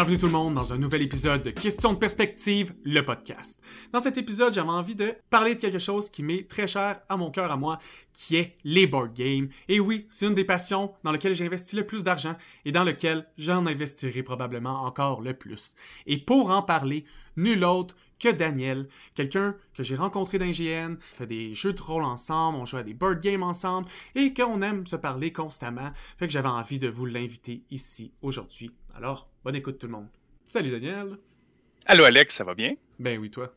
Bienvenue tout le monde dans un nouvel épisode de Question de perspective, le podcast. Dans cet épisode, j'avais envie de parler de quelque chose qui m'est très cher à mon cœur à moi, qui est les board games. Et oui, c'est une des passions dans lesquelles j'ai investi le plus d'argent et dans lequel j'en investirai probablement encore le plus. Et pour en parler, nul autre que Daniel, quelqu'un que j'ai rencontré dans GN, fait des jeux de rôle ensemble, on joue à des board games ensemble et qu'on aime se parler constamment. Fait que j'avais envie de vous l'inviter ici aujourd'hui. Alors, bonne écoute tout le monde. Salut Daniel. Allô Alex, ça va bien? Ben oui, toi?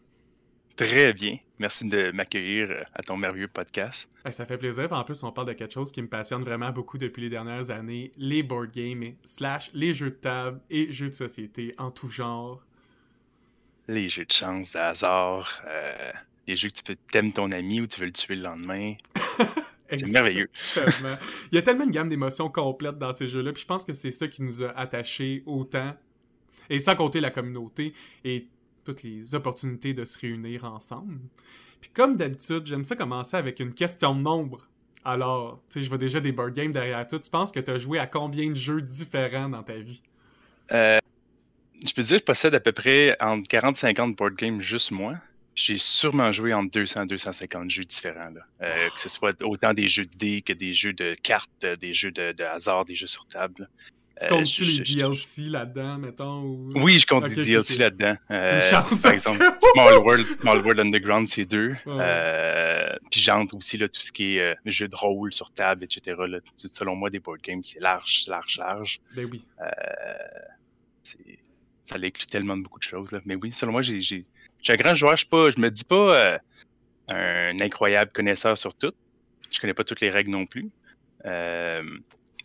Très bien. Merci de m'accueillir euh, à ton merveilleux podcast. ça fait plaisir. En plus, on parle de quelque chose qui me passionne vraiment beaucoup depuis les dernières années, les board games, slash les jeux de table et jeux de société en tout genre. Les jeux de chance, de hasard, euh, les jeux que tu peux t'aimer ton ami ou tu veux le tuer le lendemain. C'est merveilleux. Il y a tellement une gamme d'émotions complètes dans ces jeux-là, puis je pense que c'est ça qui nous a attachés autant, et sans compter la communauté et toutes les opportunités de se réunir ensemble. Puis comme d'habitude, j'aime ça commencer avec une question de nombre. Alors, tu sais, je vois déjà des board games derrière toi. Tu penses que tu as joué à combien de jeux différents dans ta vie? Euh, je peux dire que je possède à peu près entre 40 50 board games juste moi j'ai sûrement joué entre 200 et 250 jeux différents. Euh, que ce soit autant des jeux de dés que des jeux de cartes, euh, des jeux de, hasard, des jeux sur table. Tu comptes-tu les DLC là-dedans, mettons? Oui, je compte des DLC là-dedans. Euh, par exemple, Small World, Small World Underground, c'est deux. puis j'entre aussi là, tout ce qui est jeux de rôle sur table, etc. Là. Selon moi, des board games, c'est large, large, large. Ben oui. ça inclut tellement de beaucoup de choses. Là. Mais oui, selon moi, j'ai je suis un grand joueur, je, pas, je me dis pas euh, un incroyable connaisseur sur tout. Je connais pas toutes les règles non plus. Euh,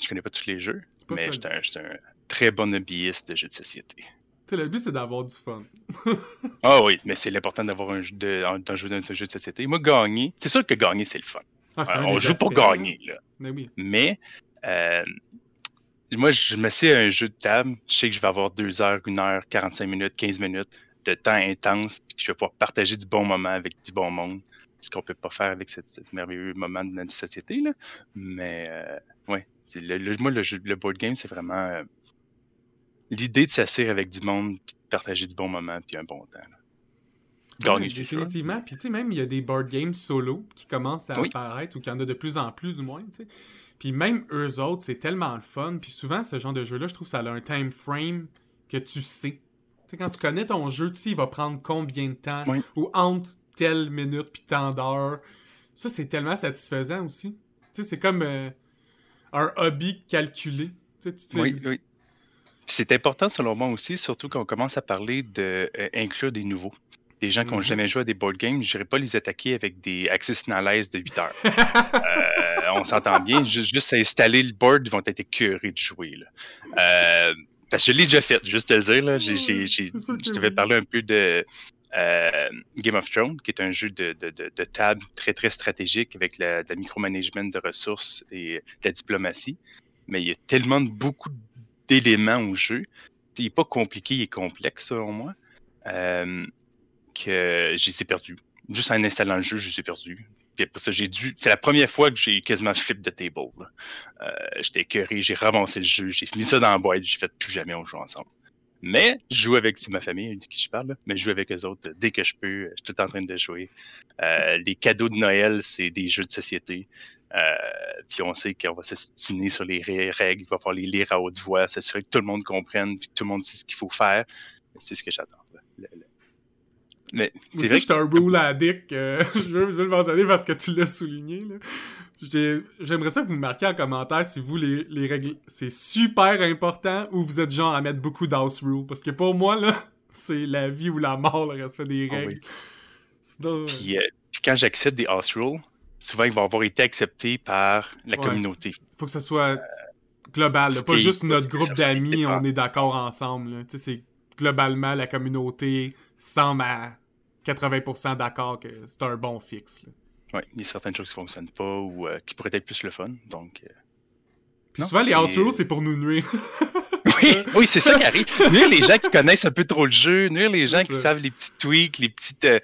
je connais pas tous les jeux. Mais je suis un, très bon hobbyiste de jeux de société. le but, c'est d'avoir du fun. ah oui, mais c'est l'important d'avoir un jeu de, un jeu, un jeu de société. Moi, gagner, c'est sûr que gagner, c'est le fun. Ah, on joue pour gagner. Là. Mais, oui. mais euh, moi, je me sais à un jeu de table, je sais que je vais avoir 2 heures, 1 heure, 45 minutes, 15 minutes de temps intense, puis que je vais pouvoir partager du bon moment avec du bon monde. Ce qu'on peut pas faire avec ce merveilleux moment de notre société. Là. Mais euh, ouais, le, moi, le, board game, c'est vraiment euh, l'idée de s'asseoir avec du monde, puis de partager du bon moment, puis un bon temps. Gagner, définitivement. Puis tu sais, même il y a des board games solo qui commencent à apparaître ou qu'il y en a de plus en plus, du moins. sais. Puis même eux autres, c'est tellement le fun. Puis souvent, ce genre de jeu-là, je trouve que ça a un time frame que tu sais quand tu connais ton jeu, tu sais, il va prendre combien de temps, ou entre telle minute puis tant d'heures. Ça, c'est tellement satisfaisant aussi. Tu sais, c'est comme euh, un hobby calculé. Oui, oui. C'est important selon moi aussi, surtout quand on commence à parler d'inclure euh, des nouveaux. Des gens qui n'ont mm-hmm. jamais joué à des board games, je n'irai pas les attaquer avec des Access Analyze de 8 heures. Euh, on s'entend bien, juste, juste installer le board, ils vont être écœurés de jouer. Là. Parce que je l'ai déjà fait, juste te le dire. Là. je te vais parler un peu de euh, Game of Thrones, qui est un jeu de, de, table très, très stratégique avec la, la micromanagement de ressources et de la diplomatie. Mais il y a tellement de, beaucoup d'éléments au jeu. Il n'est pas compliqué, il est complexe, selon moi, euh, que j'ai perdu. Juste en installant le jeu, je suis perdu j'ai dû. C'est la première fois que j'ai quasiment flip de table. Euh, j'étais écœuré, j'ai ravancé le jeu, j'ai mis ça dans la boîte, j'ai fait plus jamais on joue ensemble. Mais je joue avec ma famille de qui je parle, mais je joue avec eux autres dès que je peux. Je suis tout en train de jouer. Euh, les cadeaux de Noël, c'est des jeux de société. Euh, puis on sait qu'on va s'estimer sur les règles, il va falloir les lire à haute voix, s'assurer que tout le monde comprenne, puis que tout le monde sait ce qu'il faut faire. C'est ce que j'attends. Mais c'est vrai que un rule addict. Euh, je, veux, le mentionner parce que tu l'as souligné. J'aimerais ça que vous me marquiez en commentaire si vous, les, les règles, c'est super important ou vous êtes genre à mettre beaucoup d'house rule. Parce que pour moi, là, c'est la vie ou la mort, le respect des ah règles. Euh, puis, quand j'accepte des house rules, souvent ils vont avoir été acceptés par la communauté. Faut que ce soit global, pas juste notre groupe d'amis, on est d'accord ensemble. C'est globalement la communauté semble à 80% d'accord que c'est un bon fixe. Oui, il y a certaines choses qui fonctionnent pas ou euh, qui pourraient être plus le fun. Donc, euh, souvent, les house rules, c'est pour nous nuire. Oui, oui c'est ça qui arrive. Nuire les gens qui connaissent un peu trop le jeu, nuire les gens qui savent les petits tweaks, les petites. Euh,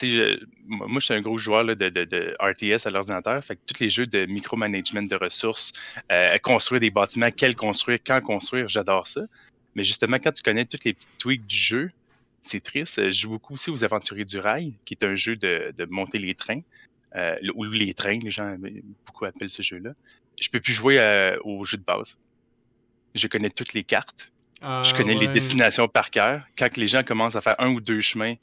je, moi, je suis un gros joueur de, de, RTS à l'ordinateur. Fait que tous les jeux de micromanagement de ressources, construire des bâtiments, quels construire, quand construire, j'adore ça. Mais justement, quand tu connais tous les petits tweaks du jeu, c'est triste. Je joue beaucoup aussi aux Aventuriers du Rail, qui est un jeu de, de monter les trains. Euh, ou les trains, les gens beaucoup appellent ce jeu-là. Je peux plus jouer euh, au jeu de base. Je connais toutes les cartes. Ah, je connais les destinations par cœur. Quand les gens commencent à faire un ou deux chemins,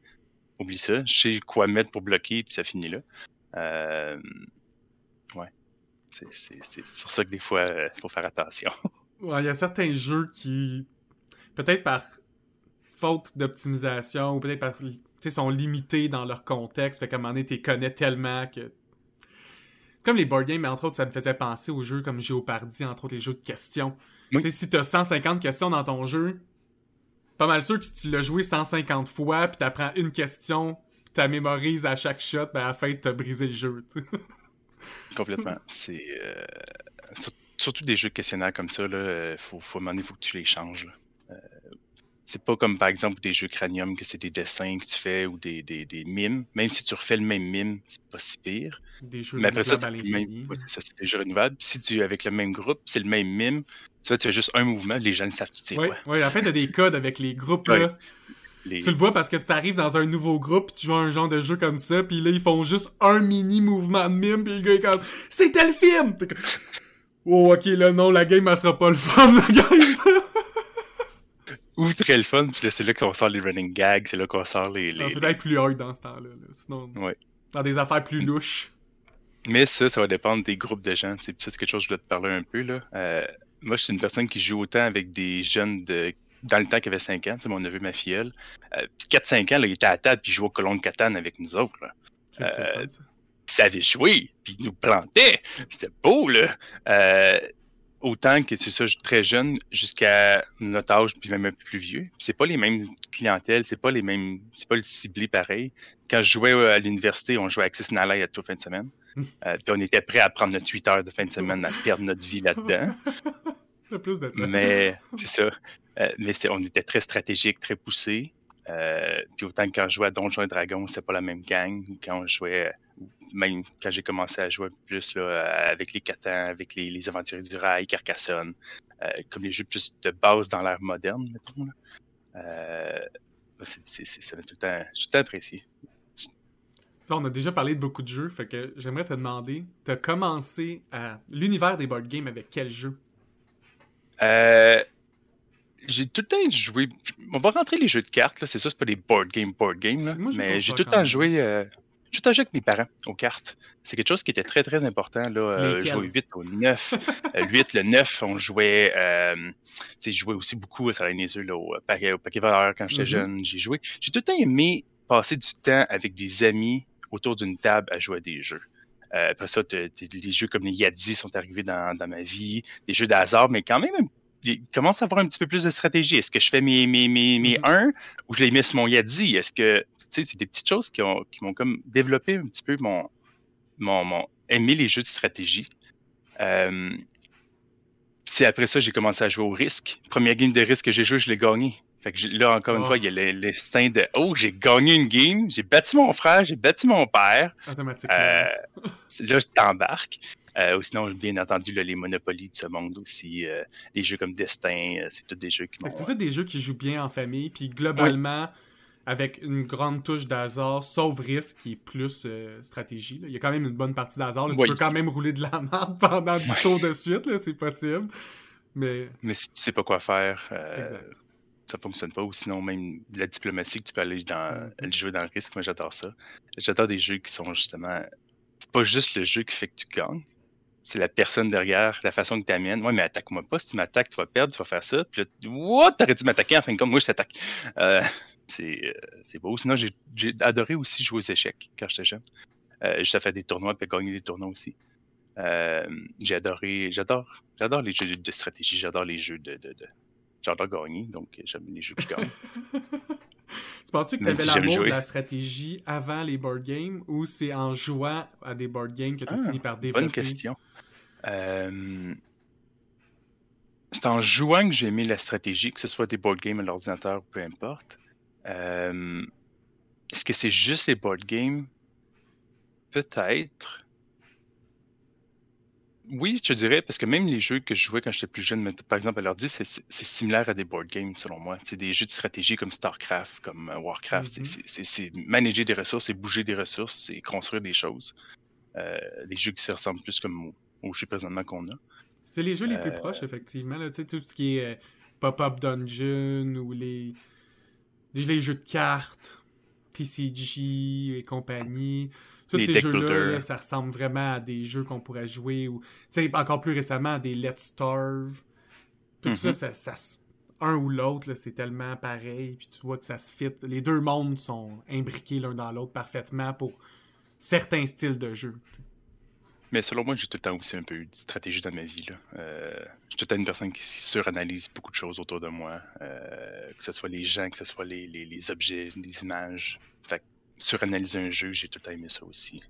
oublie ça. Je sais quoi mettre pour bloquer, puis ça finit là. Euh, ouais. C'est pour ça que des fois, il faut faire attention. Il y a certains jeux qui, peut-être par faute d'optimisation, ou peut-être par sont limités dans leur contexte. Fait qu'à un moment donné, tu connais tellement que. Comme les board games, mais entre autres, ça me faisait penser aux jeux comme Géopardy, entre autres les jeux de questions. sais Si tu as 150 questions dans ton jeu, pas mal sûr que si tu l'as joué 150 fois, puis tu apprends une question, puis tu mémorises à chaque shot, ben à la fin, tu as brisé le jeu. Complètement. C'est. Euh, surtout des jeux de questionnaires comme ça, là, faut, faut, il faut que tu les changes. C'est pas comme par exemple des jeux cranium que c'est des dessins que tu fais ou des, des, des, mimes. Même si tu refais le même mime, c'est pas si pire. Des jeux Mais après ça, c'est ça, c'est des jeux renouvelables. Puis si tu avec le même groupe, c'est le même mime, tu, vois, tu fais juste un mouvement, les gens ne savent tu sais oui, Oui, en fait, tu as des codes avec les groupes là. Tu le vois parce que tu arrives dans un nouveau groupe, tu joues un genre de jeu comme ça, puis là, ils font juste un mini mouvement de mime, puis le gars est comme « C'est tel film! » Oh, ok, là, non, la game, elle sera pas le fun, la guys! Ou très le fun, puis là, c'est là qu'on sort les running gags, c'est là qu'on sort les. les peut-être plus hard dans ce temps-là, sinon. Ouais. Dans des affaires plus louches. Mais ça, ça va dépendre des groupes de gens. C'est quelque chose que je voulais te parler un peu. Là. Euh, moi, je suis une personne qui joue autant avec des jeunes de dans le temps qu'il avait 5 ans, c'est mon neveu, ma filleule. Euh, 4-5 ans, là, il était à table puis il jouait au colon de Catane avec nous autres. Là. Euh, il savait jouer, puis il nous plantait. C'était beau, là. Euh, autant que c'est ça, très jeune jusqu'à notre âge, puis même un peu plus vieux. C'est pas les mêmes clientèles, c'est pas les mêmes, c'est pas le ciblé pareil. Quand je jouais à l'université, on jouait Access Nalai à toute fin de semaine. Euh, puis on était prêt à prendre notre 8 heures de fin de semaine, à perdre notre vie là-dedans. plus mais c'est ça. Euh, mais on était très stratégique, très poussé. Euh, puis autant que quand je jouais à Donjons et Dragons, c'est pas la même gang. Quand je jouais même quand j'ai commencé à jouer plus là, avec les Catans, avec les, les Aventuriers du Rail, Carcassonne, euh, comme les jeux plus de base dans l'ère moderne, mettons. Là. Euh, c'est, ça m'a tout le temps, tout le temps apprécié. on a déjà parlé de beaucoup de jeux, fait que j'aimerais te demander, tu as commencé à l'univers des board games avec quel jeu? Euh, j'ai tout le temps joué. On va rentrer les jeux de cartes, là. C'est ça, c'est pas des board games, board games, là. mais j'ai tout le temps joué. Euh, tout le avec mes parents aux cartes. C'est quelque chose qui était très, très important. Là. Euh, jouais 8 au 9. euh, 8, le 9, on jouait. Euh, je jouais aussi beaucoup ça les yeux, là, au, paquet, au paquet valeur quand j'étais mm-hmm. jeune. J'ai joué. J'ai tout le temps aimé passer du temps avec des amis autour d'une table à jouer à des jeux. Euh, après ça, les jeux comme les Yadzi sont arrivés dans, dans ma vie, des jeux de hasard, mais quand même il commence à avoir un petit peu plus de stratégie. Est-ce que je fais mes, mes, mes, mes 1 mm-hmm. ou je les mets sur mon Yadzi? Est-ce que c'est des petites choses qui, ont, qui m'ont comme développé un petit peu mon, mon, mon aimer les jeux de stratégie. Euh, c'est après ça j'ai commencé à jouer au risque. Première game de risque que j'ai joué, je l'ai gagné. Fait que là, encore une oh. fois, il y a l'instinct de Oh, j'ai gagné une game, j'ai battu mon frère, j'ai battu mon père. Automatiquement. Euh, là, je t'embarque. Euh, ou sinon, bien entendu, les Monopoly de ce monde aussi. Euh, les jeux comme Destin, c'est tous des jeux qui C'est tous des jeux qui jouent bien en famille. Puis globalement, avec une grande touche d'hasard, sauf risque qui est plus euh, stratégie. Il y a quand même une bonne partie d'hasard. Tu peux quand même rouler de la merde pendant 10 tours de suite, c'est possible. Mais... Mais si tu sais pas quoi faire, euh, ça fonctionne pas. Ou sinon, même la diplomatie que tu peux aller dans, mm-hmm. jouer dans le risque, moi j'adore ça. J'adore des jeux qui sont justement. C'est pas juste le jeu qui fait que tu gagnes. C'est la personne derrière, la façon que tu amènes. Ouais, mais attaque-moi pas. Si tu m'attaques, tu vas perdre, tu vas faire ça. Puis là, what? T'aurais dû m'attaquer en fin de compte. Moi, je t'attaque. Euh, c'est beau. Sinon, j'ai adoré aussi jouer aux échecs quand j'étais jeune. Euh, j'ai fait des tournois et gagner des tournois aussi. Euh, j'ai adoré, j'adore, j'adore les jeux de stratégie, j'adore les jeux de, de, j'adore gagner, donc j'aime les jeux qui gagnent. tu penses que tu avais l'amour de la stratégie avant les board games ou c'est en jouant à des board games que tu as ah, fini par développer? Bonne question. c'est en jouant que j'ai aimé la stratégie, que ce soit des board games à l'ordinateur, peu importe. Euh, Est-ce que c'est juste les board games? Peut-être. Oui, je dirais, parce que même les jeux que je jouais quand j'étais plus jeune, par exemple à l'ordi, c'est similaire à des board games, selon moi. C'est des jeux de stratégie comme StarCraft, comme euh, Warcraft. Mm-hmm. C'est manager des ressources, c'est bouger des ressources, c'est construire des choses. Euh, des jeux qui se ressemblent plus comme aux, jeux présentement qu'on a. C'est les jeux les plus euh, proches, effectivement. Là, tout ce qui est Pop-Up Dungeon ou les... les jeux de cartes, TCG et compagnie. Tous ces jeux-là, ça ressemble vraiment à des jeux qu'on pourrait jouer ou, encore plus récemment, à des Let's Starve. Tout ça, mm-hmm. ça, un ou l'autre, c'est tellement pareil. Puis tu vois que ça se fit. Les deux mondes sont imbriqués l'un dans l'autre parfaitement pour certains styles de jeu. Mais selon moi, j'ai tout le temps aussi un peu eu de stratégie dans ma vie. Là. Euh, je suis tout le temps une personne qui suranalyse beaucoup de choses autour de moi. Euh, que ce soit les gens, que ce soit les, les objets, les images. Fait suranalyser un jeu, j'ai tout le temps aimé ça aussi.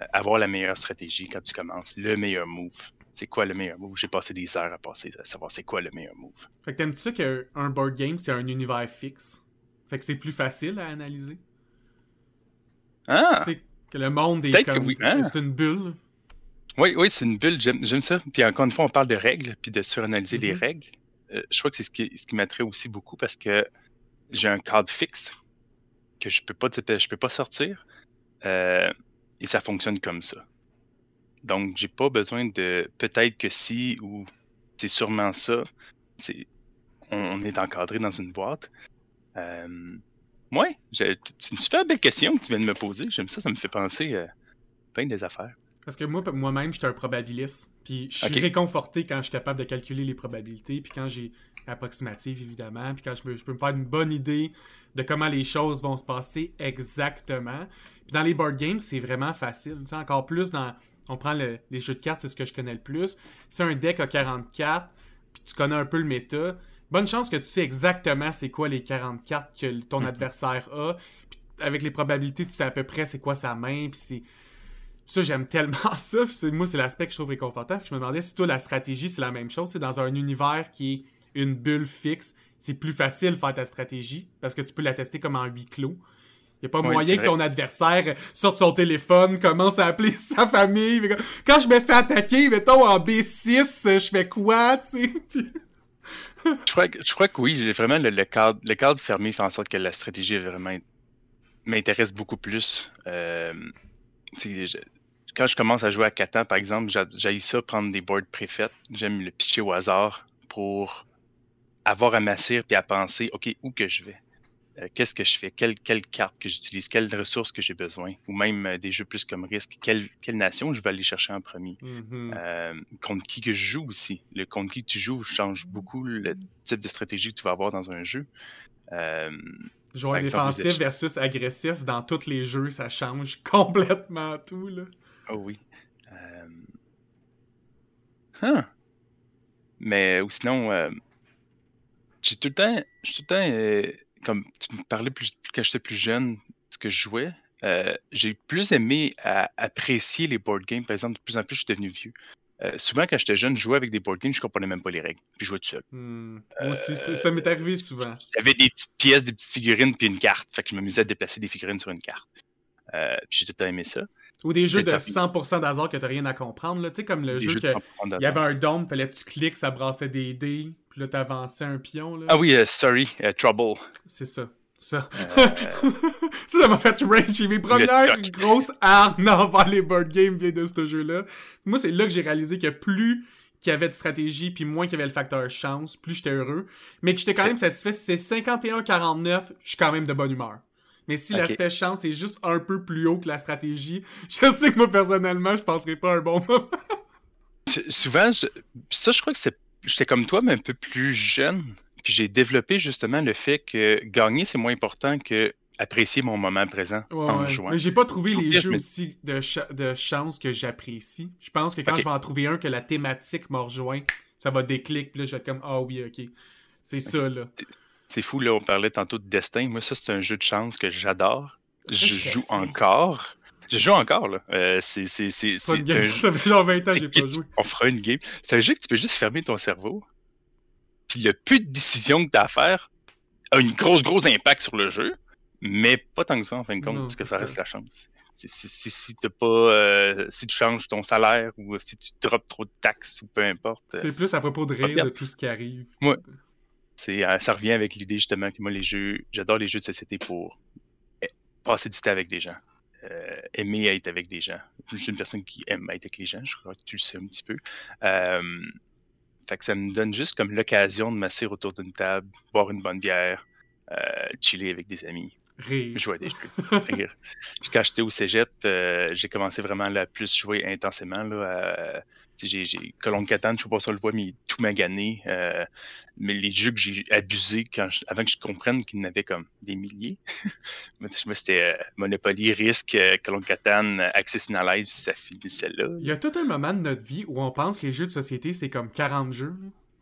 Euh, avoir la meilleure stratégie quand tu commences, le meilleur move. C'est quoi le meilleur move? J'ai passé des heures à passer à savoir c'est quoi le meilleur move. Fait que t'aimes-tu ça qu'un board game, c'est un univers fixe? Fait que c'est plus facile à analyser? Ah! sais que le monde est comme... Hein? C'est une bulle. Oui, oui, c'est une bulle, j'aime ça. Puis encore une fois, on parle de règles, puis de suranalyser les mm-hmm. règles. Euh, je crois que c'est ce qui, ce qui m'attrait aussi beaucoup parce que j'ai un cadre fixe que je peux pas je peux pas sortir. Euh, et ça fonctionne comme ça. Donc j'ai pas besoin de peut-être que si ou c'est sûrement ça. C'est on, est encadré dans une boîte. Euh, ouais, c'est une super belle question que tu viens de me poser. J'aime ça, ça me fait penser à plein des affaires. Parce que moi, moi-même, j'étais un probabiliste. Puis je suis réconforté quand je suis capable de calculer les probabilités. Puis quand j'ai approximative, évidemment. Puis quand je, peux me faire une bonne idée de comment les choses vont se passer exactement. Puis dans les board games, c'est vraiment facile. Tu sais, encore plus dans. On prend les jeux de cartes, c'est ce que je connais le plus. Si un deck a 44, puis tu connais un peu le méta, bonne chance que tu sais exactement c'est quoi les 44 que ton mhm. adversaire a. Puis avec les probabilités, tu sais à peu près c'est quoi sa main. Puis c'est. Ça, j'aime tellement ça. Moi, c'est l'aspect que je trouve réconfortant. je me demandais si toi, la stratégie, c'est la même chose. C'est dans un univers qui est une bulle fixe, c'est plus facile de faire ta stratégie parce que tu peux la tester comme en huis clos. Il n'y a pas moyen que ton adversaire sorte son téléphone, commence à appeler sa famille. Quand je me fais attaquer, mettons en B6, je fais quoi, tu sais? je, crois que, je crois que oui, vraiment le, cadre, le cadre fermé fait en sorte que la stratégie vraiment m'intéresse beaucoup plus. Euh, quand je commence à jouer à Catan, par exemple, j'ai ça prendre des boards préfaites. J'aime le pitcher au hasard pour avoir à m'asseoir puis à penser, OK, où que je vais? Euh, qu'est-ce que je fais? Quelle, quelle carte que j'utilise? Quelles ressources que j'ai besoin? Ou même euh, des jeux plus comme risque. Quelle, quelle nation je vais aller chercher en premier? Mm-hmm. Euh, contre qui que je joue aussi? Le contre qui tu joues change beaucoup le type de stratégie que tu vas avoir dans un jeu. Joueur défensif versus agressif dans tous les jeux, ça change complètement tout. Là. Oh oui. Huh. Mais ou sinon, j'ai tout le temps, tout le temps, euh, comme tu me parlais plus quand j'étais plus jeune, ce que je jouais, euh, j'ai plus aimé apprécier les board games. Par exemple, de plus en plus, je suis devenu vieux. Euh, souvent, quand j'étais jeune, je jouais avec des board games, je comprenais même pas les règles. Puis je jouais tout seul. Hmm. Moi aussi, ça, m'est arrivé souvent. J'avais des petites pièces, des petites figurines, puis une carte. Fait que je m'amusais à déplacer des figurines sur une carte. Puis j'ai tout aimé ça. Ou des jeux de 100% d'hasard que t'as rien à comprendre. Tu sais, comme le jeu que il y avait un dôme, fallait que tu cliques, ça brassait des dés, puis là t'avançais un pion. Là. Ah oui, euh, sorry, uh, Trouble. C'est ça. Ça. Euh, ça, m'a fait rage. J'ai mes premières grosses armes dans les board games viennent de ce jeu-là. Moi, c'est là que j'ai réalisé que plus qu'il y avait de stratégie, puis moins qu'il y avait le facteur chance, plus j'étais heureux. Mais que j'étais quand même satisfait. Si c'est 51-49, je suis quand même de bonne humeur. Mais si l'aspect chance est juste un peu plus haut que la stratégie, je sais que moi, personnellement, je penserais pas un bon moment. Souvent, ça, je crois que c'est. J'étais comme toi, mais un peu plus jeune. Puis j'ai développé justement le fait que gagner, c'est moins important que apprécier mon moment présent en jouant. Mais j'ai pas trouvé les jeux aussi de, de chance que j'apprécie. Je pense que quand je vais en trouver un que la thématique m'a rejoint, ça va déclic, puis là je vais être comme ah oui, ok. C'est ça là. C'est fou, là, on parlait tantôt de destin. Moi, ça, c'est un jeu de chance que j'adore. Je joue encore. Je joue encore, là. Euh, c'est, c'est, c'est, Ça fait genre 20 ans que j'ai pas joué. On fera une game. C'est un jeu que tu peux juste fermer ton cerveau, Puis le peu de décisions que tu as à faire a une grosse, grosse impact sur le jeu, mais pas tant que ça en fin de compte, parce que ça, reste la chance. Si, si, si, pas, euh, si tu changes ton salaire ou si tu drops trop de taxes ou peu importe. C'est plus à propos de rire de tout ce qui arrive. Euh, ça revient avec l'idée justement que moi, les jeux, j'adore les jeux de société pour passer du temps avec des gens. Euh, aimer être avec des gens. Je suis une personne qui aime être avec les gens, je crois que tu le sais un petit peu. Euh, fait que ça me donne juste comme l'occasion de m'asseoir autour d'une table, boire une bonne bière, euh, chiller avec des amis. Rire. Jouer des jeux. Rire. Quand j'étais au cégep, j'ai commencé vraiment à plus jouer intensément là, j'ai Colombe Catane, je sais pas si on le voit, mais il est tout magané. Euh, mais les jeux que j'ai abusés quand avant que je comprenne qu'il y en avait comme des milliers. c'était euh, Monopoly, Risk, euh, Colombe Catane, Access Analyze, puis ça finissait là. Il y a tout un moment de notre vie où on pense que les jeux de société, c'est comme 40 jeux.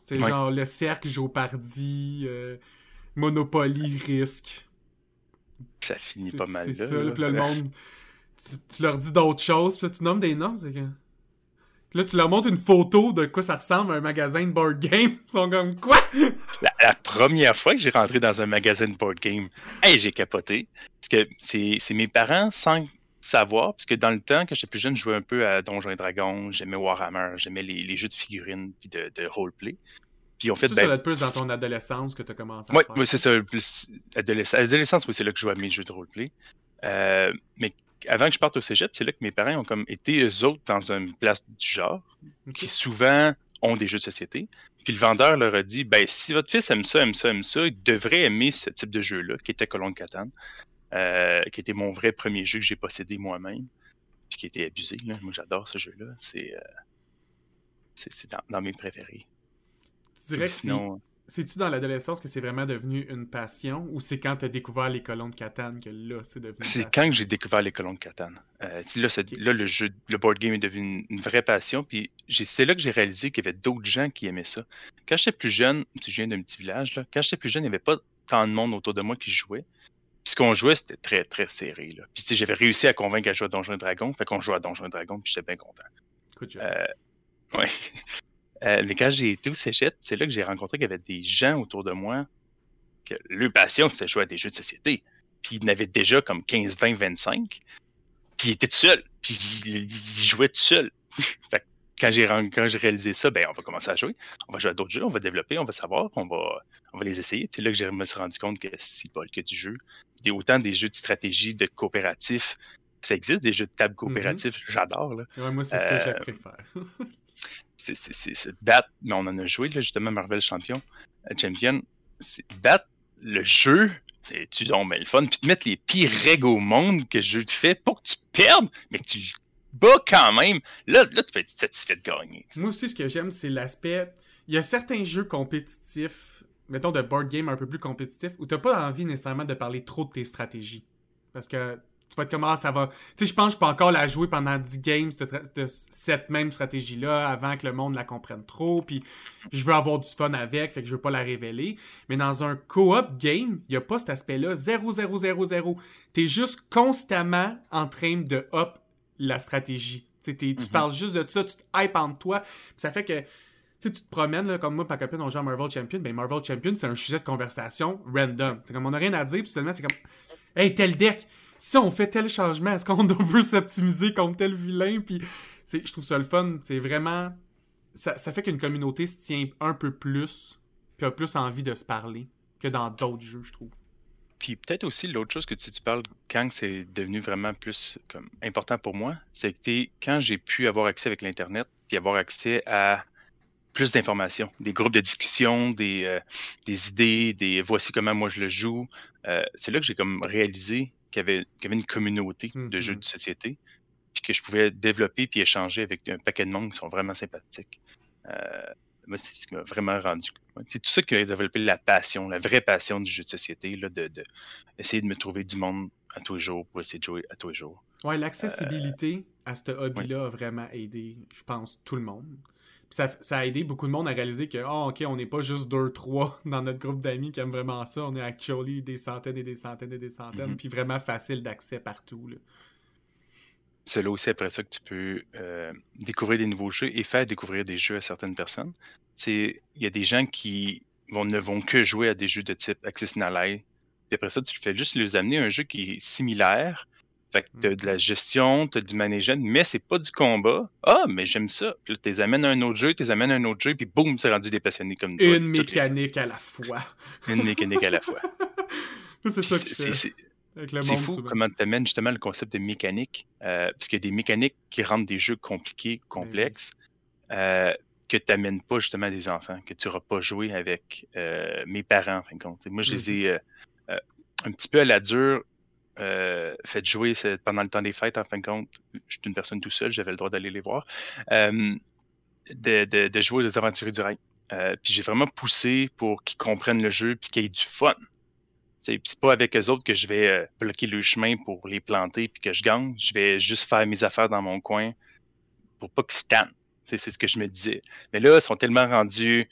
C'est genre le cercle, Géopardy, Monopoly, Risk. Ça finit pas mal là. C'est ça, puis le monde. Tu, leur dis d'autres choses, puis tu nommes des noms, c'est que. Là, tu leur montres une photo de quoi ça ressemble à un magasin de board game. Ils sont comme quoi? La, première fois que j'ai rentré dans un magasin de board game, hey, j'ai capoté. Parce que c'est mes parents sans savoir, parce que dans le temps, quand j'étais plus jeune, je jouais un peu à Donjons et Dragons, j'aimais Warhammer, j'aimais les, jeux de figurines puis de, de roleplay. Puis on fait, ça, ben... ça doit être plus dans ton adolescence que tu as commencé à ouais. Oui, c'est ça. Plus adolescence, oui, c'est là que je jouais à mes jeux de roleplay. Euh, mais avant que je parte au cégep, c'est là que mes parents ont comme été eux autres dans une place du genre, qui souvent ont des jeux de société. Puis le vendeur leur a dit ben si votre fils aime ça, aime ça, aime ça, il devrait aimer ce type de jeu-là, qui était Colon de Catane, euh, qui était mon vrai premier jeu que j'ai possédé moi-même, puis qui était abusé. Moi j'adore ce jeu-là. C'est euh, dans, mes préférés. Tu dirais que sinon, c'est-tu dans l'adolescence que c'est vraiment devenu une passion ou c'est quand tu as découvert les colons de Catane que là, c'est devenu C'est quand j'ai découvert les colons de Catane. Euh, là, le jeu, le board game est devenu une, vraie passion. Puis c'est là que j'ai réalisé qu'il y avait d'autres gens qui aimaient ça. Quand j'étais plus jeune, je viens d'un petit village, là, quand j'étais plus jeune, il n'y avait pas tant de monde autour de moi qui jouait. Puis ce qu'on jouait, c'était très, très serré. Là. Puis j'avais réussi à convaincre à jouer à Donjons et Dragons. Fait qu'on jouait à Donjons et Dragons, puis j'étais bien content. Euh, ouais. Euh, mais quand j'ai été au Cégep, c'est là que j'ai rencontré qu'il y avait des gens autour de moi que leur passion, c'était jouer à des jeux de société. Puis ils en avaient déjà comme 15, 20, 25. Puis ils étaient tout seuls. Puis ils, jouaient tout seuls. fait quand j'ai réalisé ça, ben on va commencer à jouer. On va jouer à d'autres jeux, on va développer, on va savoir, on va, on va les essayer. Puis là que je me suis rendu compte que c'est pas le que du jeu. Des, autant des jeux de stratégie, de coopératif, ça existe, des jeux de table mm-hmm. coopératifs, j'adore. moi, c'est ce que j'ai préfère. c'est battre, mais on en a joué là, justement Marvel Champion, euh, Champion, battre le jeu, c'est tu donc le fun, puis te mettre les pires règles au monde que le jeu te fait pour que tu perdes, mais que tu bats quand même. Là, là tu peux être satisfait de gagner. Moi aussi, ce que j'aime, c'est l'aspect. Il y a certains jeux compétitifs, mettons de board game un peu plus compétitifs, où t'as pas envie nécessairement de parler trop de tes stratégies. Parce que tu vas être comment ça va. Tu sais, je pense que je peux encore la jouer pendant 10 games de, cette même stratégie-là avant que le monde la comprenne trop. Puis je veux avoir du fun avec, fait que je veux pas la révéler. Mais dans un co-op game, il n'y a pas cet aspect-là. 0, 0, 0, 0. Tu es juste constamment en train de up la stratégie. Tu mm-hmm. parles juste de ça, tu te hype entre toi. ça fait que tu te promènes, là, comme moi, ma copine, on joue à Marvel Champion. Ben, Marvel Champion, c'est un sujet de conversation random. C'est comme, on n'a rien à dire, puis seulement, c'est comme, hey, tel deck, si on fait tel changement, est-ce qu'on veut s'optimiser contre tel vilain? Puis je trouve ça le fun. C'est vraiment. Ça, fait qu'une communauté se tient un peu plus, puis a plus envie de se parler que dans d'autres jeux, je trouve. Puis peut-être aussi l'autre chose que tu, tu parles quand c'est devenu vraiment plus important pour moi, c'est que quand j'ai pu avoir accès avec l'Internet, puis avoir accès à plus d'informations, des groupes de discussion, des, euh, idées, des voici comment moi je le joue. Euh, c'est là que j'ai comme réalisé qu'il y, avait, une communauté de jeux mm-hmm. de société, puis que je pouvais développer puis échanger avec un paquet de monde qui sont vraiment sympathiques. Euh, moi, c'est ce qui m'a vraiment rendu. C'est tout ça qui a développé la passion, la vraie passion du jeu de société, là, de, de essayer de me trouver du monde à tous les jours pour essayer de jouer à tous les jours. Ouais, l'accessibilité à ce hobby-là a vraiment aidé, je pense, tout le monde ça, a aidé beaucoup de monde à réaliser que, oh, ok, on n'est pas juste deux, trois dans notre groupe d'amis qui aiment vraiment ça. On est actually des centaines et des centaines et des centaines, mhm. puis vraiment facile d'accès partout. C'est là aussi après ça que tu peux euh, découvrir des nouveaux jeux et faire découvrir des jeux à certaines personnes. Il y a des gens qui vont, ne vont que jouer à des jeux de type Access Puis après ça, tu fais juste les amener à un jeu qui est similaire. Fait que t'as de la gestion, t'as du management, mais c'est pas du combat. Ah, mais j'aime ça. Puis là, t'es amènes à un autre jeu, t'es amènes à un autre jeu, puis boum, c'est rendu des passionnés comme toi. Une mécanique à la fois. Une mécanique à la fois. c'est ça que c'est. C'est fou comment tu amènes justement le concept de mécanique, euh, parce qu'il y a des mécaniques qui rendent des jeux compliqués, ben complexes, euh, que tu n'amènes pas justement à des enfants, que tu n'auras pas joué avec euh, mes parents, en fin de compte. moi, je les ai mm-hmm. un petit peu à la dure fait jouer pendant le temps des fêtes, en fin de compte. Je suis une personne tout seul, j'avais le droit d'aller les voir. De, de, jouer aux aventuriers du rail. puis j'ai vraiment poussé pour qu'ils comprennent le jeu puis qu'il y ait du fun. C'est pas avec eux autres que je vais euh, bloquer le chemin pour les planter puis que je gagne. Je vais juste faire mes affaires dans mon coin pour pas qu'ils se tannent. C'est ce que je me disais. Mais là, ils sont tellement rendus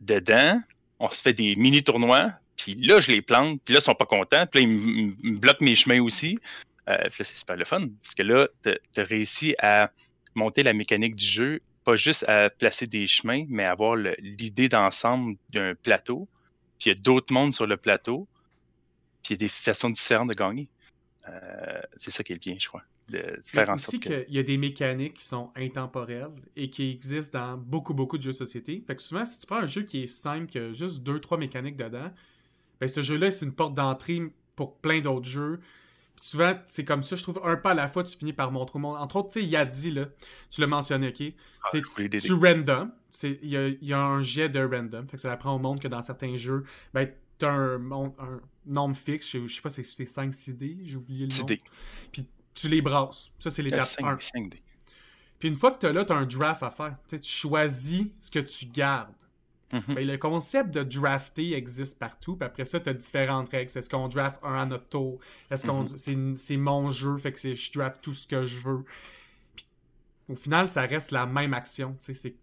dedans. On se fait des mini-tournois. Puis là, je les plante. Puis là, ils sont pas contents. Puis là, ils me bloquent mes chemins aussi. Euh, puis là, c'est super le fun. Parce que là, tu as réussi à monter la mécanique du jeu. Pas juste à placer des chemins, mais avoir l'idée d'ensemble d'un plateau. Puis il y a d'autres mondes sur le plateau il y a des façons différentes de gagner. Euh, c'est ça qui est bien, je crois. De faire en aussi qu'il y a des mécaniques qui sont intemporelles et qui existent dans beaucoup, beaucoup de jeux de société. Fait que souvent, si tu prends un jeu qui est simple, qui a juste deux, trois mécaniques dedans, ben ce jeu-là, c'est une porte d'entrée pour plein d'autres jeux. souvent, c'est comme ça, je trouve, un pas à la fois, tu finis par montrer au monde. Entre autres, tu sais, Yadi, là, tu l'as mentionné, ok? Ah, c'est tu random. Il y a, un jet de random. Fait que ça apprend au monde que dans certains jeux, ben, t'as un, un, nombre fixe, je, sais pas si c'est 5-6 dés, j'ai oublié le nom. D. Puis tu les brasses. Ça, c'est l'étape 1. 5 d Puis une fois que tu as là, tu as un draft à faire. tu choisis ce que tu gardes. Mm-hmm. Ben, le concept de drafter existe partout. Puis après ça, tu as différentes règles. Est-ce qu'on draft un à notre tour? Est-ce qu'on mm-hmm. c'est mon jeu, fait que je draft tout ce que je veux? Puis, au final, ça reste la même action. C'est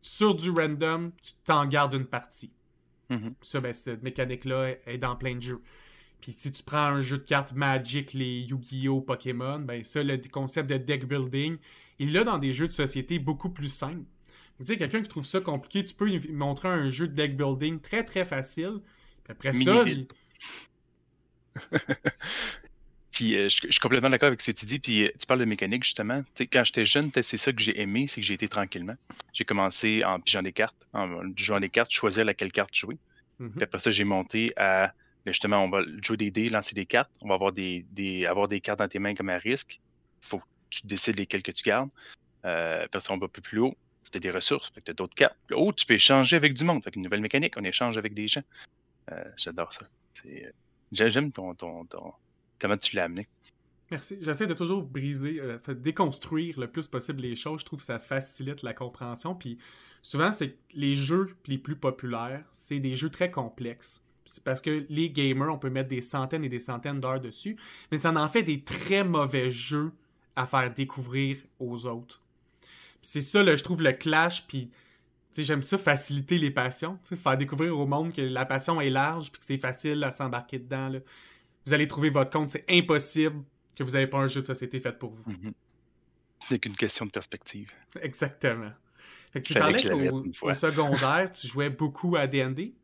sur du random, tu t'en gardes une partie. Mhm. Ça, ben, cette mécanique-là est dans plein de jeux. Puis si tu prends un jeu de cartes Magic, les Yu-Gi-Oh! Pokémon, ben ça, le concept de deck building, il l'a dans des jeux de société beaucoup plus simples. Tu sais, quelqu'un qui trouve ça compliqué, tu peux lui montrer un jeu de deck building très très facile. Puis après ça, Puis euh, je, suis complètement d'accord avec ce que tu dis. Puis euh, tu parles de mécanique justement. quand j'étais jeune, c'est ça que j'ai aimé, c'est que j'ai été tranquillement. J'ai commencé en pigeant des cartes, en jouant des cartes, choisir laquelle carte jouer. Mm-hmm. Puis après ça, j'ai monté à ben, justement, on va jouer des dés, lancer des cartes. On va avoir des, avoir des cartes dans tes mains comme un risque. Il faut que tu décides lesquelles que tu gardes. Euh, après ça, on va plus haut. Tu des ressources, tu as d'autres cartes. Là tu peux échanger avec du monde. Avec une nouvelle mécanique, on échange avec des gens. J'adore ça. J'aime ton, ton, ton, Comment tu l'as amené? Merci. J'essaie de toujours briser, euh, déconstruire le plus possible les choses. Je trouve que ça facilite la compréhension. Puis souvent, c'est les jeux les plus populaires, c'est des jeux très complexes. C'est parce que les gamers, on peut mettre des centaines et des centaines d'heures dessus, mais ça en fait des très mauvais jeux à faire découvrir aux autres. C'est ça, je trouve, le clash. Puis j'aime ça faciliter les passions, faire découvrir au monde que la passion est large puis que c'est facile à s'embarquer dedans. Là vous allez trouver votre compte. C'est impossible que vous n'ayez pas un jeu de société fait pour vous. Mhm. C'est qu'une question de perspective. Exactement. Fait que tu parlais qu'au secondaire, tu jouais beaucoup à D&D.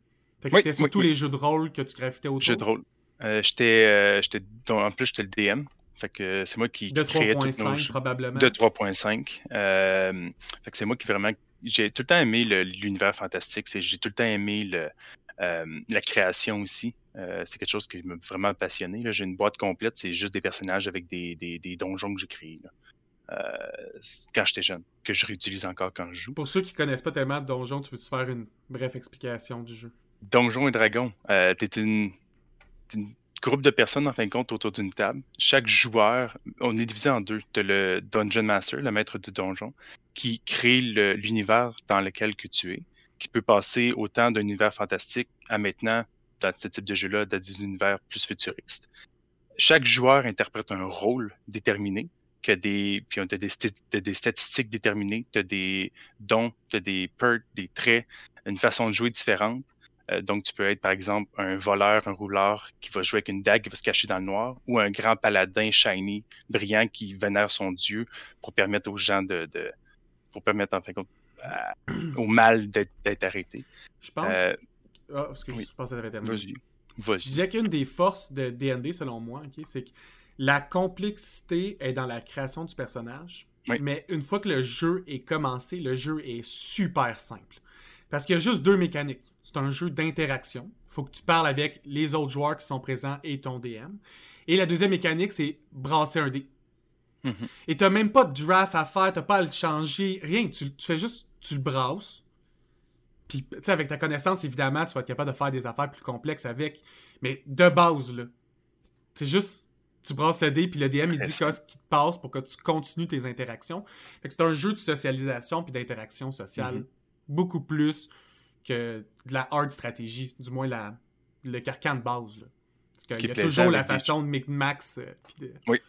Fait que c'était surtout les jeux de rôle que tu gravitais autour. Jeux de rôle. Euh, j'étais, euh, en plus, j'étais le DM. Fait que c'est moi qui, de 3.5 probablement. De 3.5. Euh, fait que c'est moi qui vraiment... J'ai tout le temps aimé l'univers fantastique. J'ai tout le temps aimé le, la création aussi. Euh, c'est quelque chose qui m'a vraiment passionné. J'ai une boîte complète, c'est juste des personnages avec des, donjons que j'ai créés. Euh, quand j'étais jeune, que je réutilise encore quand je joue. Pour ceux qui connaissent pas tellement de donjons, tu veux-tu faire une brève explication du jeu? Donjons et Dragons, euh, t'es une, une, groupe de personnes en fin de compte autour d'une table. Chaque joueur, on est divisé en deux. Tu le Dungeon Master, le maître du donjon, qui crée l'univers dans lequel que tu es, qui peut passer autant d'un univers fantastique à maintenant dans ce type de jeu-là, dans des univers plus futuristes. Chaque joueur interprète un rôle déterminé, que des, puis tu as des, des, statistiques déterminées, tu as des dons, tu as des perks, des traits, une façon de jouer différente. Euh, donc, tu peux être, par exemple, un voleur, un rouleur qui va jouer avec une dague qui va se cacher dans le noir, ou un grand paladin shiny, brillant, qui vénère son dieu pour permettre aux gens de. pour permettre, en fin de compte, au mal d'être arrêté. Je pense. Euh, Ah, parce que Oui. je pense que ça avait terminé. Vas-y. Je Vas-y. disais qu'une des forces de D&D, selon moi, c'est que la complexité est dans la création du personnage. Oui. Mais une fois que le jeu est commencé, le jeu est super simple. Parce qu'il y a juste deux mécaniques. C'est un jeu d'interaction. Il faut que tu parles avec les autres joueurs qui sont présents et ton DM. Et la deuxième mécanique, c'est brasser un dé. Mhm. Et t'as même pas de draft à faire, t'as pas à le changer, rien. Tu, tu fais juste, tu le brasses. Puis, tu sais, avec ta connaissance, évidemment, tu vas être capable de faire des affaires plus complexes avec. Mais de base, là, c'est juste, tu brasses le dé, puis le DM, il dit Intéressant. ce qui te passe pour que tu continues tes interactions. Fait que c'est un jeu de socialisation puis d'interaction sociale Mhm. beaucoup plus que de la hard stratégie, du moins la, le carcan de base. Là. Parce Qui qu'il y a toujours la des façon de mix-max. euh, puis de...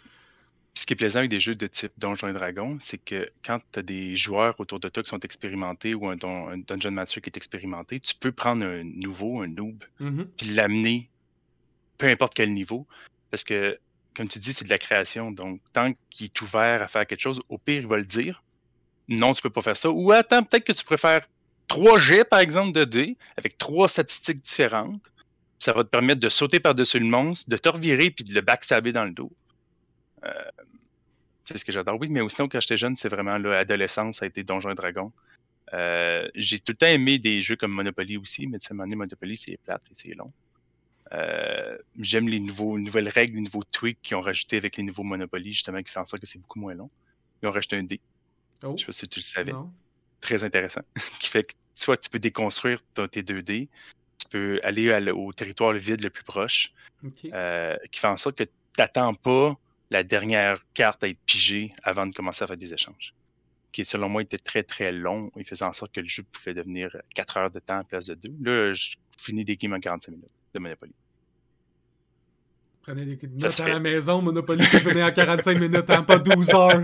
Ce qui est plaisant avec des jeux de type Donjons et Dragons, c'est que quand tu as des joueurs autour de toi qui sont expérimentés ou un, don- un Dungeon Master qui est expérimenté, tu peux prendre un nouveau, un noob, Mhm. puis l'amener, peu importe quel niveau, parce que, comme tu dis, c'est de la création. Donc, tant qu'il est ouvert à faire quelque chose, au pire, il va le dire. Non, tu peux pas faire ça. Ou attends, peut-être que tu préfères trois jets, par exemple, de dés, avec trois statistiques différentes. Ça va te permettre de sauter par-dessus le monstre, de te revirer, puis de le backstabber dans le dos. Euh, c'est ce que j'adore. Oui, mais sinon, quand j'étais jeune, c'est vraiment l'adolescence, ça a été Donjons et Dragons. Euh, j'ai tout le temps aimé des jeux comme Monopoly aussi, mais un moment donné, Monopoly, c'est plate et c'est long. Euh, J'aime les nouveaux, nouvelles règles, les nouveaux tweaks qu'ils ont rajoutés avec les nouveaux Monopoly, justement, qui fait en sorte que c'est beaucoup moins long. Ils ont rajouté un dé. Oh, Je sais pas si tu le savais. non. Très intéressant. qui fait que soit tu peux déconstruire ton- tes 2D, tu peux aller à au territoire vide le plus proche, euh, qui fait en sorte que tu n'attends pas la dernière carte à être pigée avant de commencer à faire des échanges. Qui, selon moi, était très très long. Il faisait en sorte que le jeu pouvait devenir 4 heures de temps à place de 2. Là, je finis des games en 45 minutes de Monopoly. Prenez des notes à la maison, Monopoly peut venir en 45 minutes, hein, pas 12 heures.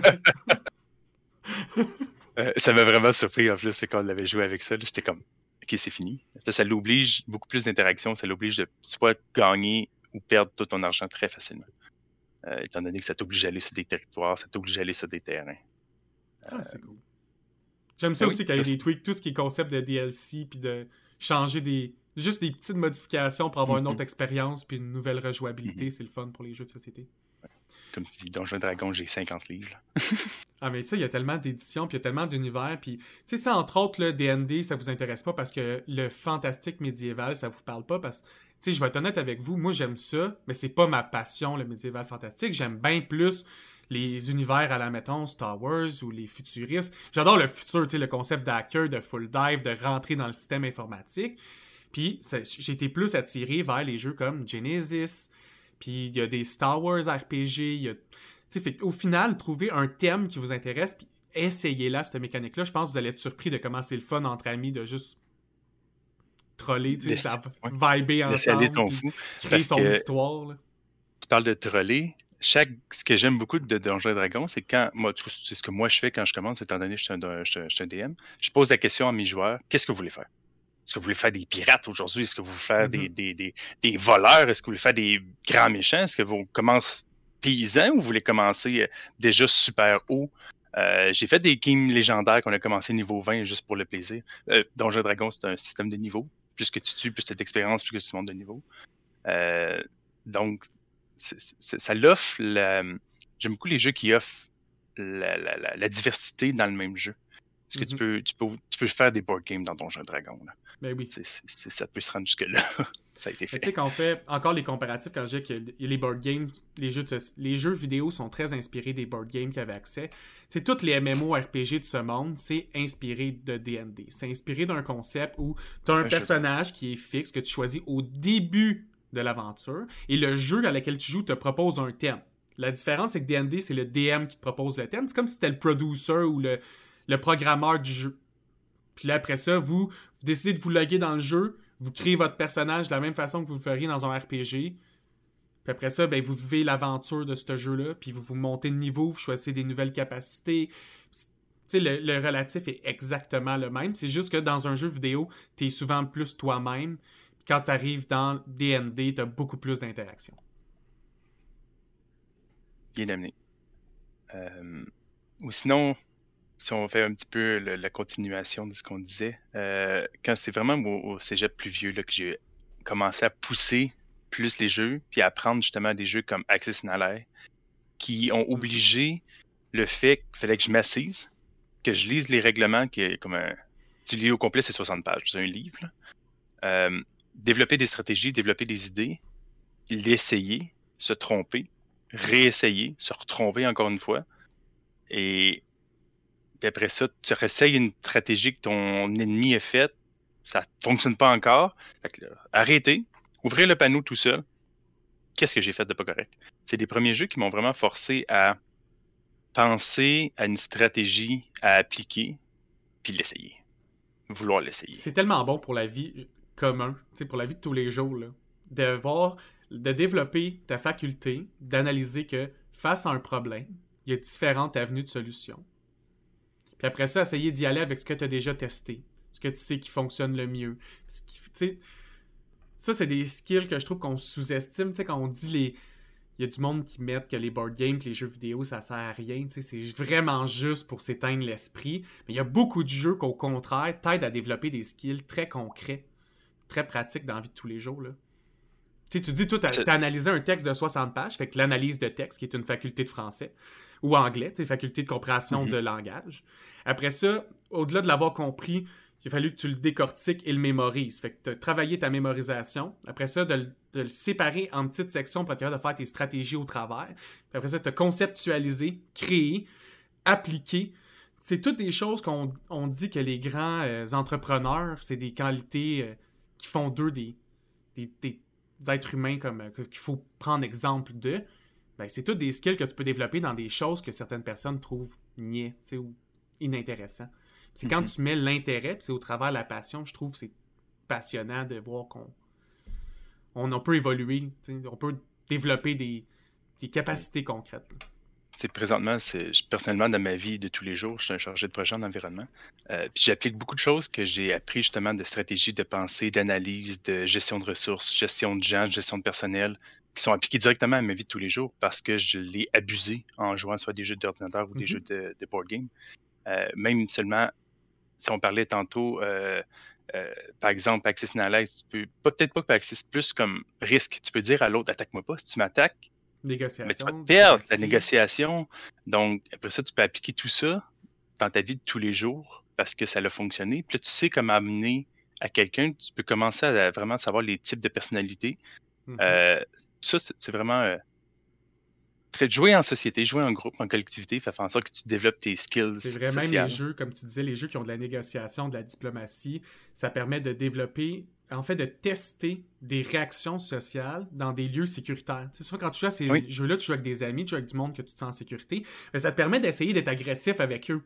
Euh, ça m'a vraiment surpris en plus c'est quand on l'avait joué avec ça. J'étais comme, ok, c'est fini. Ça, ça l'oblige beaucoup plus d'interaction. Ça l'oblige de soit gagner ou perdre tout ton argent très facilement. Euh, étant donné que ça t'oblige à aller sur des territoires, ça t'oblige à aller sur des terrains. Ah, c'est cool. J'aime ça ben oui, aussi qu'il y ait des tweaks, tout ce qui est concept de DLC, puis de changer des. Juste des petites modifications pour avoir une Mhm. autre expérience, puis une nouvelle rejouabilité. C'est le fun pour les jeux de société. Comme tu dis, Donjons et Dragons, j'ai 50 livres. Ah, mais ça, il y a tellement d'éditions, puis il y a tellement d'univers. Puis, tu sais, ça, entre autres, le DND, ça vous intéresse pas parce que le fantastique médiéval, ça vous parle pas. Parce que, tu sais, je vais être honnête avec vous, moi, j'aime ça, mais c'est pas ma passion, le médiéval fantastique. J'aime bien plus les univers à la, mettons, Star Wars ou les futuristes. J'adore le futur, tu sais, le concept d'hacker, de full dive, de rentrer dans le système informatique. Puis, j'ai été plus attiré vers les jeux comme Genesis, puis il y a des Star Wars RPG, il y a... fait au final, trouver un thème qui vous intéresse, puis essayez-la, cette mécanique-là. Je pense que vous allez être surpris de comment c'est le fun entre amis de juste troller, tu sais, ouais. aller ensemble, fou. créer son que- histoire. là. Tu parles de troller. Chaque... Ce que j'aime beaucoup de Donjons et Dragons, c'est quand, moi, c'est ce que moi je fais quand je commence, étant donné que je suis un, je suis un- je suis un DM, je pose la question à mes joueurs, qu'est-ce que vous voulez faire? Est-ce que vous voulez faire des pirates aujourd'hui? Est-ce que vous voulez faire des, Mhm. des, des, des voleurs? Est-ce que vous voulez faire des grands méchants? Est-ce que vous commencez paysans ou vous voulez commencer euh, déjà super haut? Euh, j'ai fait des games légendaires qu'on a commencé niveau 20 juste pour le plaisir. Euh, Donjons Dragons, c'est un système de niveau. Plus que tu tues, plus tu as d'expérience, plus que tu montes de niveau. Euh, donc, ça l'offre. la- J'aime beaucoup les jeux qui offrent la- la- la diversité dans le même jeu. Parce que tu, Mhm. peux, tu, peux, tu peux faire des board games dans Donjons et Dragons. là? Ben oui. Ça peut se rendre jusque-là. ça a été fait. Tu sais, quand on fait encore les comparatifs, quand je dis que les board games, les jeux, de les jeux vidéo sont très inspirés des board games qui avaient accès. C'est toutes les MMORPG de ce monde, c'est inspiré de D&D. C'est inspiré d'un concept où tu as un Un jeu. personnage qui est fixe, que tu choisis au début de l'aventure, et le jeu à lequel tu joues te propose un thème. La différence, c'est que D&D, c'est le DM qui te propose le thème. C'est comme si c'était le producer ou le, le programmeur du jeu. Puis là, après ça, vous, décidez de vous loguer dans le jeu, vous créez votre personnage de la même façon que vous le feriez dans un RPG. Puis après ça, ben, vous vivez l'aventure de ce jeu-là, puis vous vous montez de niveau, vous choisissez des nouvelles capacités. Tu sais, le, le relatif est exactement le même. C'est juste que dans un jeu vidéo, tu es souvent plus toi-même. Puis quand tu arrives dans D&D, tu as beaucoup plus d'interaction. Bien amené. Euh, ou sinon, si on fait un petit peu la continuation de ce qu'on disait, euh, quand c'est vraiment au, cégep plus vieux là, que j'ai commencé à pousser plus les jeux, puis à apprendre justement des jeux comme Access Nalae, qui ont mm-hmm. obligé le fait qu'il fallait que je m'assise, que je lise les règlements, qui est comme un. Tu lis au complet, c'est 60 pages, c'est un livre. Euh, développer des stratégies, développer des idées, l'essayer, se tromper, réessayer, se retromper encore une fois. Et après ça, tu réessayes une stratégie que ton ennemi a faite, ça ne fonctionne pas encore. arrêtez, ouvrez le panneau tout seul. Qu'est-ce que j'ai fait de pas correct? C'est des premiers jeux qui m'ont vraiment forcé à penser à une stratégie à appliquer, puis l'essayer. Vouloir l'essayer. C'est tellement bon pour la vie commune, pour la vie de tous les jours, là, de voir, de développer ta faculté d'analyser que face à un problème, il y a différentes avenues de solution. Puis après ça, essayer d'y aller avec ce que tu as déjà testé, ce que tu sais qui fonctionne le mieux. ça, c'est des skills que je trouve qu'on sous-estime. Quand on dit les. Il y a du monde qui met que les board games les jeux vidéo, ça sert à rien. C'est vraiment juste pour s'éteindre l'esprit. Mais il y a beaucoup de jeux qu'au contraire t'aident à développer des skills très concrets, très pratiques dans la vie de tous les jours. Là. Tu dis, toi, tu as, analysé un texte de 60 pages, fait que l'analyse de texte, qui est une faculté de français ou anglais, faculté de compréhension mm-hmm. de langage. Après ça, au-delà de l'avoir compris, il a fallu que tu le décortiques et le mémorises. Fait que tu as travaillé ta mémorisation. Après ça, de, le séparer en petites sections pour être capable de faire tes stratégies au travers. Puis après ça, tu as conceptualisé, créé, appliqué. C'est toutes des choses qu'on dit que les grands euh, entrepreneurs, c'est des qualités euh, qui font d'eux des, des, êtres humains comme euh, qu'il faut prendre exemple de. Ben, c'est toutes des skills que tu peux développer dans des choses que certaines personnes trouvent niais ou inintéressant. C'est quand mhm. tu mets l'intérêt, c'est au travers de la passion, je trouve que c'est passionnant de voir qu'on on, peut évoluer, on peut développer des, capacités concrètes. C'est présentement, c'est personnellement dans ma vie de tous les jours, je suis un chargé de projet en environnement. Euh, puis j'applique beaucoup de choses que j'ai appris justement de stratégies de pensée, d'analyse, de gestion de ressources, gestion de gens, gestion de personnel, qui sont appliquées directement à ma vie de tous les jours parce que je l'ai abusé en jouant soit des jeux d'ordinateur ou des mhm. jeux de, de, board game. Euh, même seulement, si on parlait tantôt, euh, euh, par exemple, Axis Analyze, tu peux, peut-être pas que Axis, plus comme risque. Tu peux dire à l'autre, attaque-moi pas. Si tu m'attaques, négociation, tu vas perdre la négociation. Donc, après ça, tu peux appliquer tout ça dans ta vie de tous les jours parce que ça a fonctionné. Puis là, tu sais comment amener à quelqu'un. Tu peux commencer à vraiment savoir les types de personnalités. Tout ça, c'est vraiment fait jouer en société, jouer en groupe, en collectivité, fait en sorte que tu développes tes skills. C'est vrai, même les jeux, comme tu disais, les jeux qui ont de la négociation, de la diplomatie, ça permet de développer, en fait, de tester des réactions sociales dans des lieux sécuritaires. Tu sais, souvent, quand tu joues à ces jeux-là, tu joues avec des amis, tu joues avec du monde que tu te sens en sécurité, mais ça te permet d'essayer d'être agressif avec eux.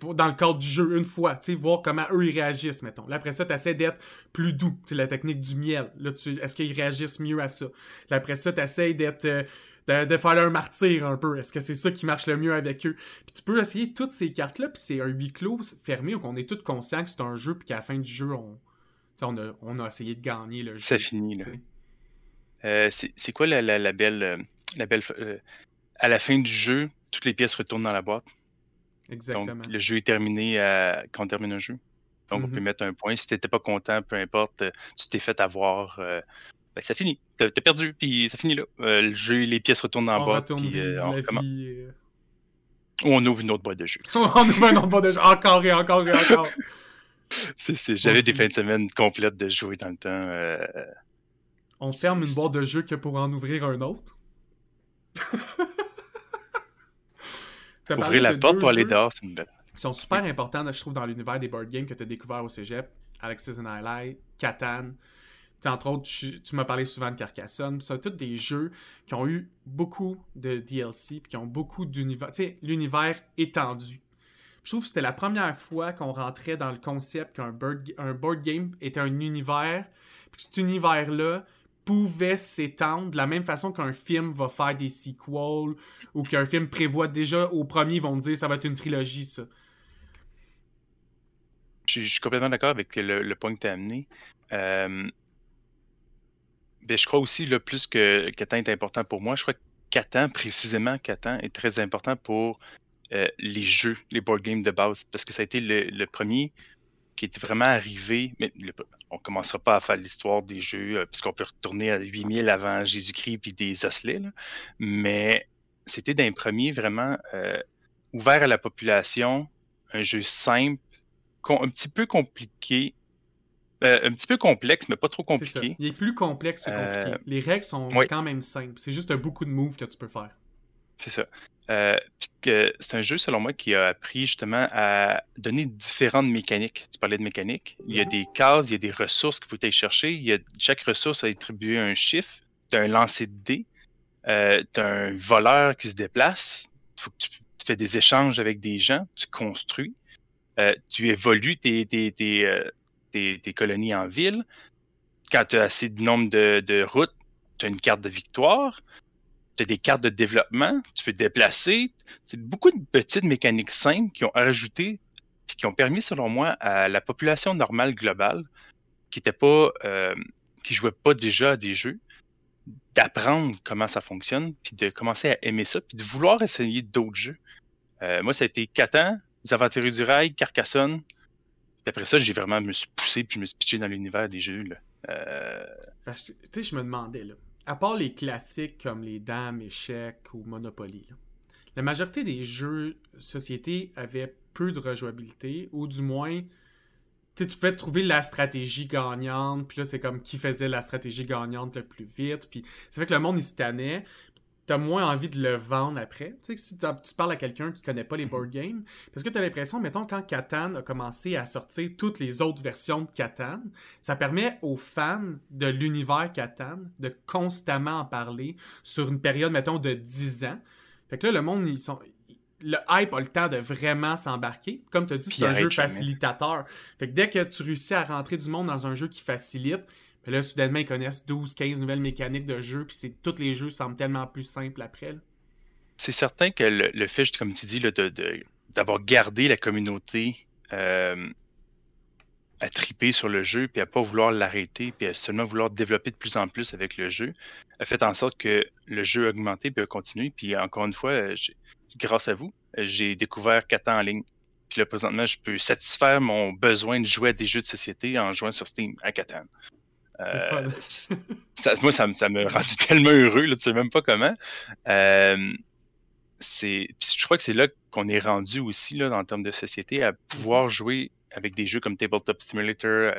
Pour, dans le cadre du jeu, une fois, voir comment eux ils réagissent, mettons. Là, après ça, tu essaies d'être plus doux. la technique du miel. Là, est-ce qu'ils réagissent mieux à ça? Là, après ça, tu essaies d'être. Euh, de, faire leur martyr un peu. Est-ce que c'est ça qui marche le mieux avec eux? Puis tu peux essayer toutes ces cartes-là, puis c'est un huis clos fermé où on est tous conscients que c'est un jeu, puis qu'à la fin du jeu, on, on, a, on a essayé de gagner le jeu. C'est fini, là. Euh, c'est quoi la, la, belle. La belle euh, à la fin du jeu, toutes les pièces retournent dans la boîte? Exactement. Donc, le jeu est terminé quand on termine un jeu. Donc, on peut mm-hmm. mettre un point. Si t'étais pas content, peu importe, tu t'es fait avoir ben, ça finit. T'as perdu, puis ça finit là. Euh, le jeu, les pièces retournent en bas, puis euh, on recommence. Euh. Ou on ouvre une autre boîte de jeu. on ouvre une autre boîte de jeu, encore et encore et encore. J'avais des fins de semaine complètes de jouer dans le temps. On ferme une boîte de jeu que pour en ouvrir un autre. Ouvrir la porte pour aller dehors, c'est une belle. Ils sont super importants, je trouve, dans l'univers des board games que tu as découvert au cégep. Alexis and I Catan entre autres, tu, m'as parlé souvent de Carcassonne. C'est tous des jeux qui ont eu beaucoup de DLC, puis qui ont beaucoup d'univers. Tu sais, l'univers étendu. Je trouve que c'était la première fois qu'on rentrait dans le concept qu'un un board game était un univers, puis cet univers-là pouvait s'étendre de la même façon qu'un film va faire des sequels ou qu'un film prévoit déjà au premier, ils vont dire ça va être une trilogie, ça. Je, suis complètement d'accord avec le, point que tu as amené. Euh, ben, je crois aussi, le plus que Catan est important pour moi, je crois que Catan, précisément Catan, est très important pour euh, les jeux, les board games de base, parce que ça a été le, premier qui était vraiment arrivé. Mais on commencera pas à faire l'histoire des jeux, euh, puisqu'on peut retourner à 8000 avant Jésus-Christ puis des osselets, mais c'était d'un premier vraiment euh, ouvert à la population, un jeu simple, un petit peu compliqué, un petit peu complexe, mais pas trop compliqué. Il est plus complexe que compliqué. Les règles sont quand même simples. C'est juste un beaucoup de moves que tu peux faire. C'est ça. Euh, c'est un jeu, selon moi, qui a appris justement à donner différentes mécaniques. Tu parlais de mécanique. Il y a des cases, il y a des ressources qu'il faut aller chercher. Il y a, chaque ressource a attribué un chiffre. Tu as un lancer de dés. Euh, tu as un voleur qui se déplace. Tu, fais des échanges avec des gens. Tu construis. Euh, tu évolues tes, tes, tes, colonies en ville. Quand tu as assez de nombre de, de routes, tu as une carte de victoire tu as des cartes de développement, tu peux te déplacer. C'est beaucoup de petites mécaniques simples qui ont ajouté et qui ont permis, selon moi, à la population normale globale, qui était pas, euh, qui jouait pas déjà à des jeux, d'apprendre comment ça fonctionne, puis de commencer à aimer ça, puis de vouloir essayer d'autres jeux. Euh, moi, ça a été Catan, Les Aventuriers du Rail, Carcassonne. Puis après ça, j'ai vraiment me suis poussé, puis je me suis pitché dans l'univers des jeux. Là. Euh... Parce que, tu sais, je me demandais, là, à part les classiques comme les dames, échecs ou Monopoly, la majorité des jeux société avaient peu de rejouabilité, ou du moins, tu pouvais trouver la stratégie gagnante, puis là, c'est comme qui faisait la stratégie gagnante le plus vite, puis c'est vrai que le monde, il se tannait, t'as moins envie de le vendre après. Tu sais, si tu parles à quelqu'un qui connaît pas les board games, parce que t'as l'impression, mettons, quand Catan a commencé à sortir toutes les autres versions de Catan, ça permet aux fans de l'univers Catan de constamment en parler sur une période, mettons, de 10 ans. Fait que là, le monde, ils sont... Le hype a le temps de vraiment s'embarquer. Comme tu as dit, c'est un jeu facilitateur. Fait que dès que tu réussis à rentrer du monde dans un jeu qui facilite, là, soudainement, ils connaissent 12, 15 nouvelles mécaniques de jeu, puis tous les jeux semblent tellement plus simples après. C'est certain que le, fait, comme tu dis, d'avoir gardé la communauté euh, à triper sur le jeu, puis à pas vouloir l'arrêter, puis à seulement vouloir développer de plus en plus avec le jeu, a fait en sorte que le jeu a augmenté, puis a continué. Puis encore une fois, grâce à vous, j'ai découvert 4 ans en ligne. Puis là, présentement, je peux satisfaire mon besoin de jouer à des jeux de société en jouant sur Steam à Catan. Euh, moi, ça, ça me rend tellement heureux, là, tu sais même pas comment. Euh, je crois que c'est là qu'on est rendu aussi, là, dans le terme de société, à pouvoir mm-hmm. jouer avec des jeux comme Tabletop Simulator,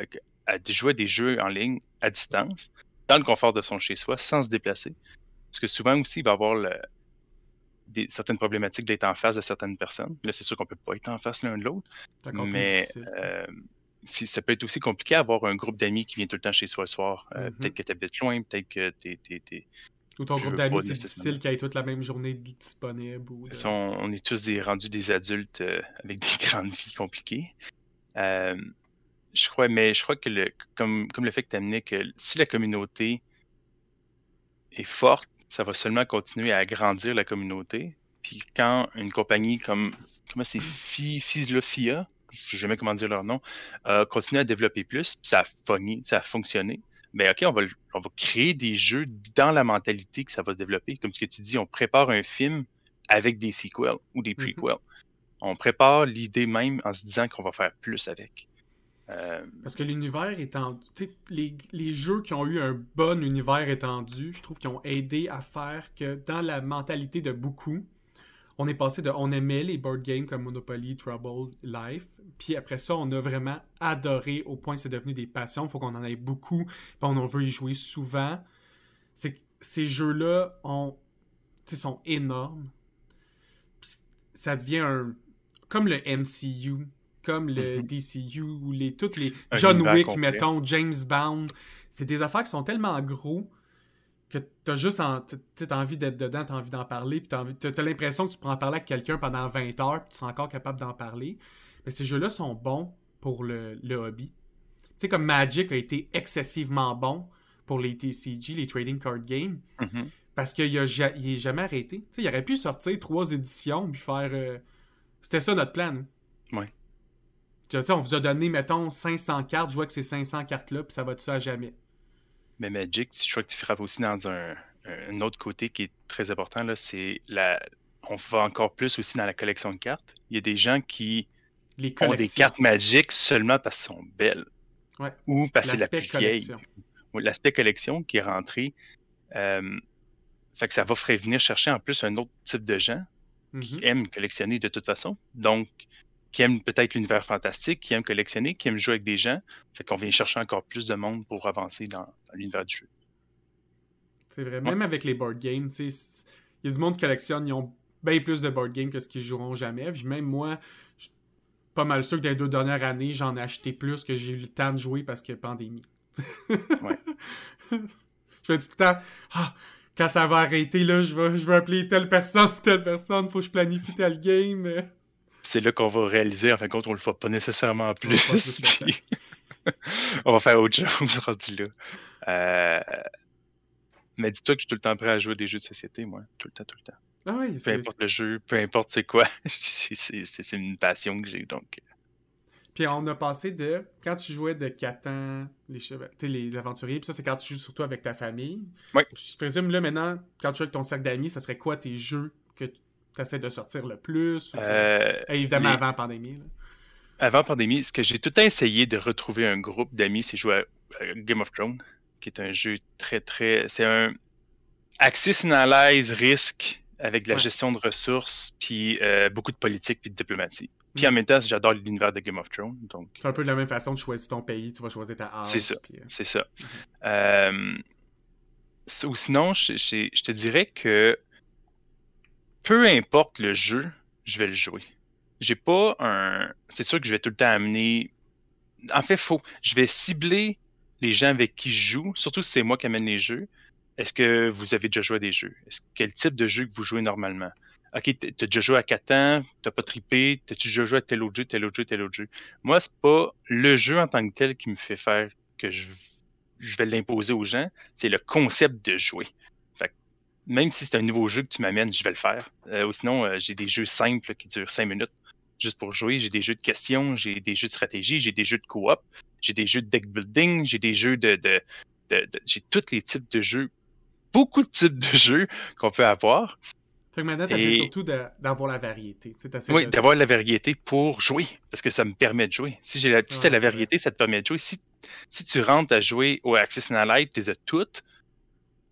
à, jouer à des jeux en ligne à distance, dans le confort de son chez-soi, sans se déplacer. Parce que souvent aussi, il va y avoir des, certaines problématiques d'être en face de certaines personnes. Là, c'est sûr qu'on peut pas être en face l'un de l'autre. Mais ça peut être aussi compliqué d'avoir un groupe d'amis qui vient tout le temps chez soi le soir. Euh, mm-hmm. Peut-être que tu habites loin, peut-être que tu es, Ou ton groupe d'amis, c'est difficile qu'ils aient toute la même journée disponible. on, est tous des, rendus des adultes euh, avec des grandes vies compliquées. Euh, je crois, mais je crois que le, comme, comme le fait que tu amenais que si la communauté est forte, ça va seulement continuer à agrandir la communauté. Puis quand une compagnie comme comment c'est Philophia je sais jamais comment dire leur nom, euh, continuer à développer plus, puis ça a fogné, ça a fonctionné. Mais OK, on va, on va créer des jeux dans la mentalité que ça va se développer. Comme ce que tu dis, on prépare un film avec des sequels ou des mm-hmm. prequels. On prépare l'idée même en se disant qu'on va faire plus avec. Euh, Parce que l'univers étendu, les, les jeux qui ont eu un bon univers étendu, je trouve qu'ils ont aidé à faire que dans la mentalité de beaucoup, on est passé de on aimait les board games comme Monopoly, Trouble, Life, puis après ça, on a vraiment adoré au point que c'est devenu des passions. Il faut qu'on en ait beaucoup, puis on veut y jouer souvent. C'est ces jeux-là ont, sont énormes. ça devient un comme le MCU, comme le mhm. DCU ou les toutes les John Wick, mettons, James Bond. C'est des affaires qui sont tellement gros que t'as juste envie d'être dedans, t'as envie d'en parler, puis t'as, envie, t'as, l'impression que tu pourras en parler avec quelqu'un pendant 20 heures, puis tu seras encore capable d'en parler. Mais ces jeux-là sont bons pour le, hobby. Tu sais, comme Magic a été excessivement bon pour les TCG, les Trading Card Games, mm-hmm. parce qu'il n'est jamais arrêté. Tu sais, il aurait pu sortir trois éditions, puis faire... Euh, c'était ça notre plan, nous. Ouais. Tu sais, on vous a donné, mettons, 500 cartes, je vois que ces 500 cartes-là, puis ça va de ça à jamais? Mais Magic, je crois que tu frappes aussi dans un, autre côté qui est très important, là, c'est la. on va encore plus aussi dans la collection de cartes. Il y a des gens qui Les ont des cartes magiques seulement parce qu'elles sont belles. Ouais. Ou parce que c'est la plus vieille. L'aspect collection qui est rentré. euh, fait que ça va faire venir chercher en plus un autre type de gens qui Mhm. aiment collectionner de toute façon. Donc, qui aiment peut-être l'univers fantastique, qui aiment collectionner, qui aiment jouer avec des gens. Fait qu'on vient chercher encore plus de monde pour avancer dans, dans l'univers du jeu. C'est vrai. Même avec les board games, il y a du monde qui collectionne, ils ont bien plus de board games que ce qu'ils joueront jamais. Puis même moi, je suis pas mal sûr que dans les deux dernières années, j'en ai acheté plus que j'ai eu le temps de jouer parce que pandémie. Ouais. je fais tout le temps, ah, quand ça va arrêter, là, je vais, je vais appeler telle personne, telle personne, faut que je planifie tel game. C'est là qu'on va réaliser, en fin de compte, on le fera pas nécessairement plus. puis on va faire autre chose rendu là. Euh, Mais dis-toi que je suis tout le temps prêt à jouer à des jeux de société, moi. Tout le temps, tout le temps. Ah oui, Peu importe le jeu, peu importe c'est quoi. c'est- une passion que j'ai, donc. Puis on a passé de quand tu jouais de Catan, les, les aventuriers, puis ça c'est quand tu joues surtout avec ta famille. Ouais. Je présume là maintenant, quand tu joues avec ton cercle d'amis, ça serait quoi tes jeux tu essaies de sortir le plus ou Euh, Évidemment les- avant la pandémie. là. Avant pandémie, ce que j'ai tout le temps essayé de retrouver un groupe d'amis, c'est jouer à Game of Thrones, qui est un jeu très très. C'est un Axis Analyze risque avec de la Ouais. gestion de ressources, puis euh, beaucoup de politique puis de diplomatie. Puis en même temps, j'adore l'univers de Game of Thrones, donc C'est un peu de la même façon de choisir ton pays, tu vas choisir ta house. C'est ça. puis, euh, c'est ça. Euh, s- ou sinon, je, je- je te dirais que peu importe le jeu, je vais le jouer. J'ai pas un. C'est sûr que je vais tout le temps amener. En fait, faux. Je vais cibler les gens avec qui je joue, surtout si c'est moi qui amène les jeux. Est-ce que vous avez déjà joué à des jeux? Quel type de jeu que vous jouez normalement? Ok, t'as déjà joué à Catan, t'as pas trippé, t'as-tu déjà joué à tel autre jeu, tel autre jeu, tel autre jeu? Moi, c'est pas le jeu en tant que tel qui me fait faire que je vais l'imposer aux gens, c'est le concept de jouer. Même si c'est un nouveau jeu que tu m'amènes, je vais le faire. Euh, ou sinon, euh, j'ai des jeux simples qui durent 5 minutes juste pour jouer. J'ai des jeux de questions, j'ai des jeux de stratégie, j'ai des jeux de coop, j'ai des jeux de deck building, j'ai des jeux de. de, de- de- j'ai tous les types de jeux, beaucoup de types de jeux qu'on peut avoir. Fait que maintenant, t'essaies Et- surtout d'avoir la variété. Oui, d'avoir la variété pour jouer, parce que ça me permet de jouer. Si j'ai la, si Ouais, la variété, ça te permet de jouer. Si, si tu rentres à jouer au Access Analyte, tu les as toutes,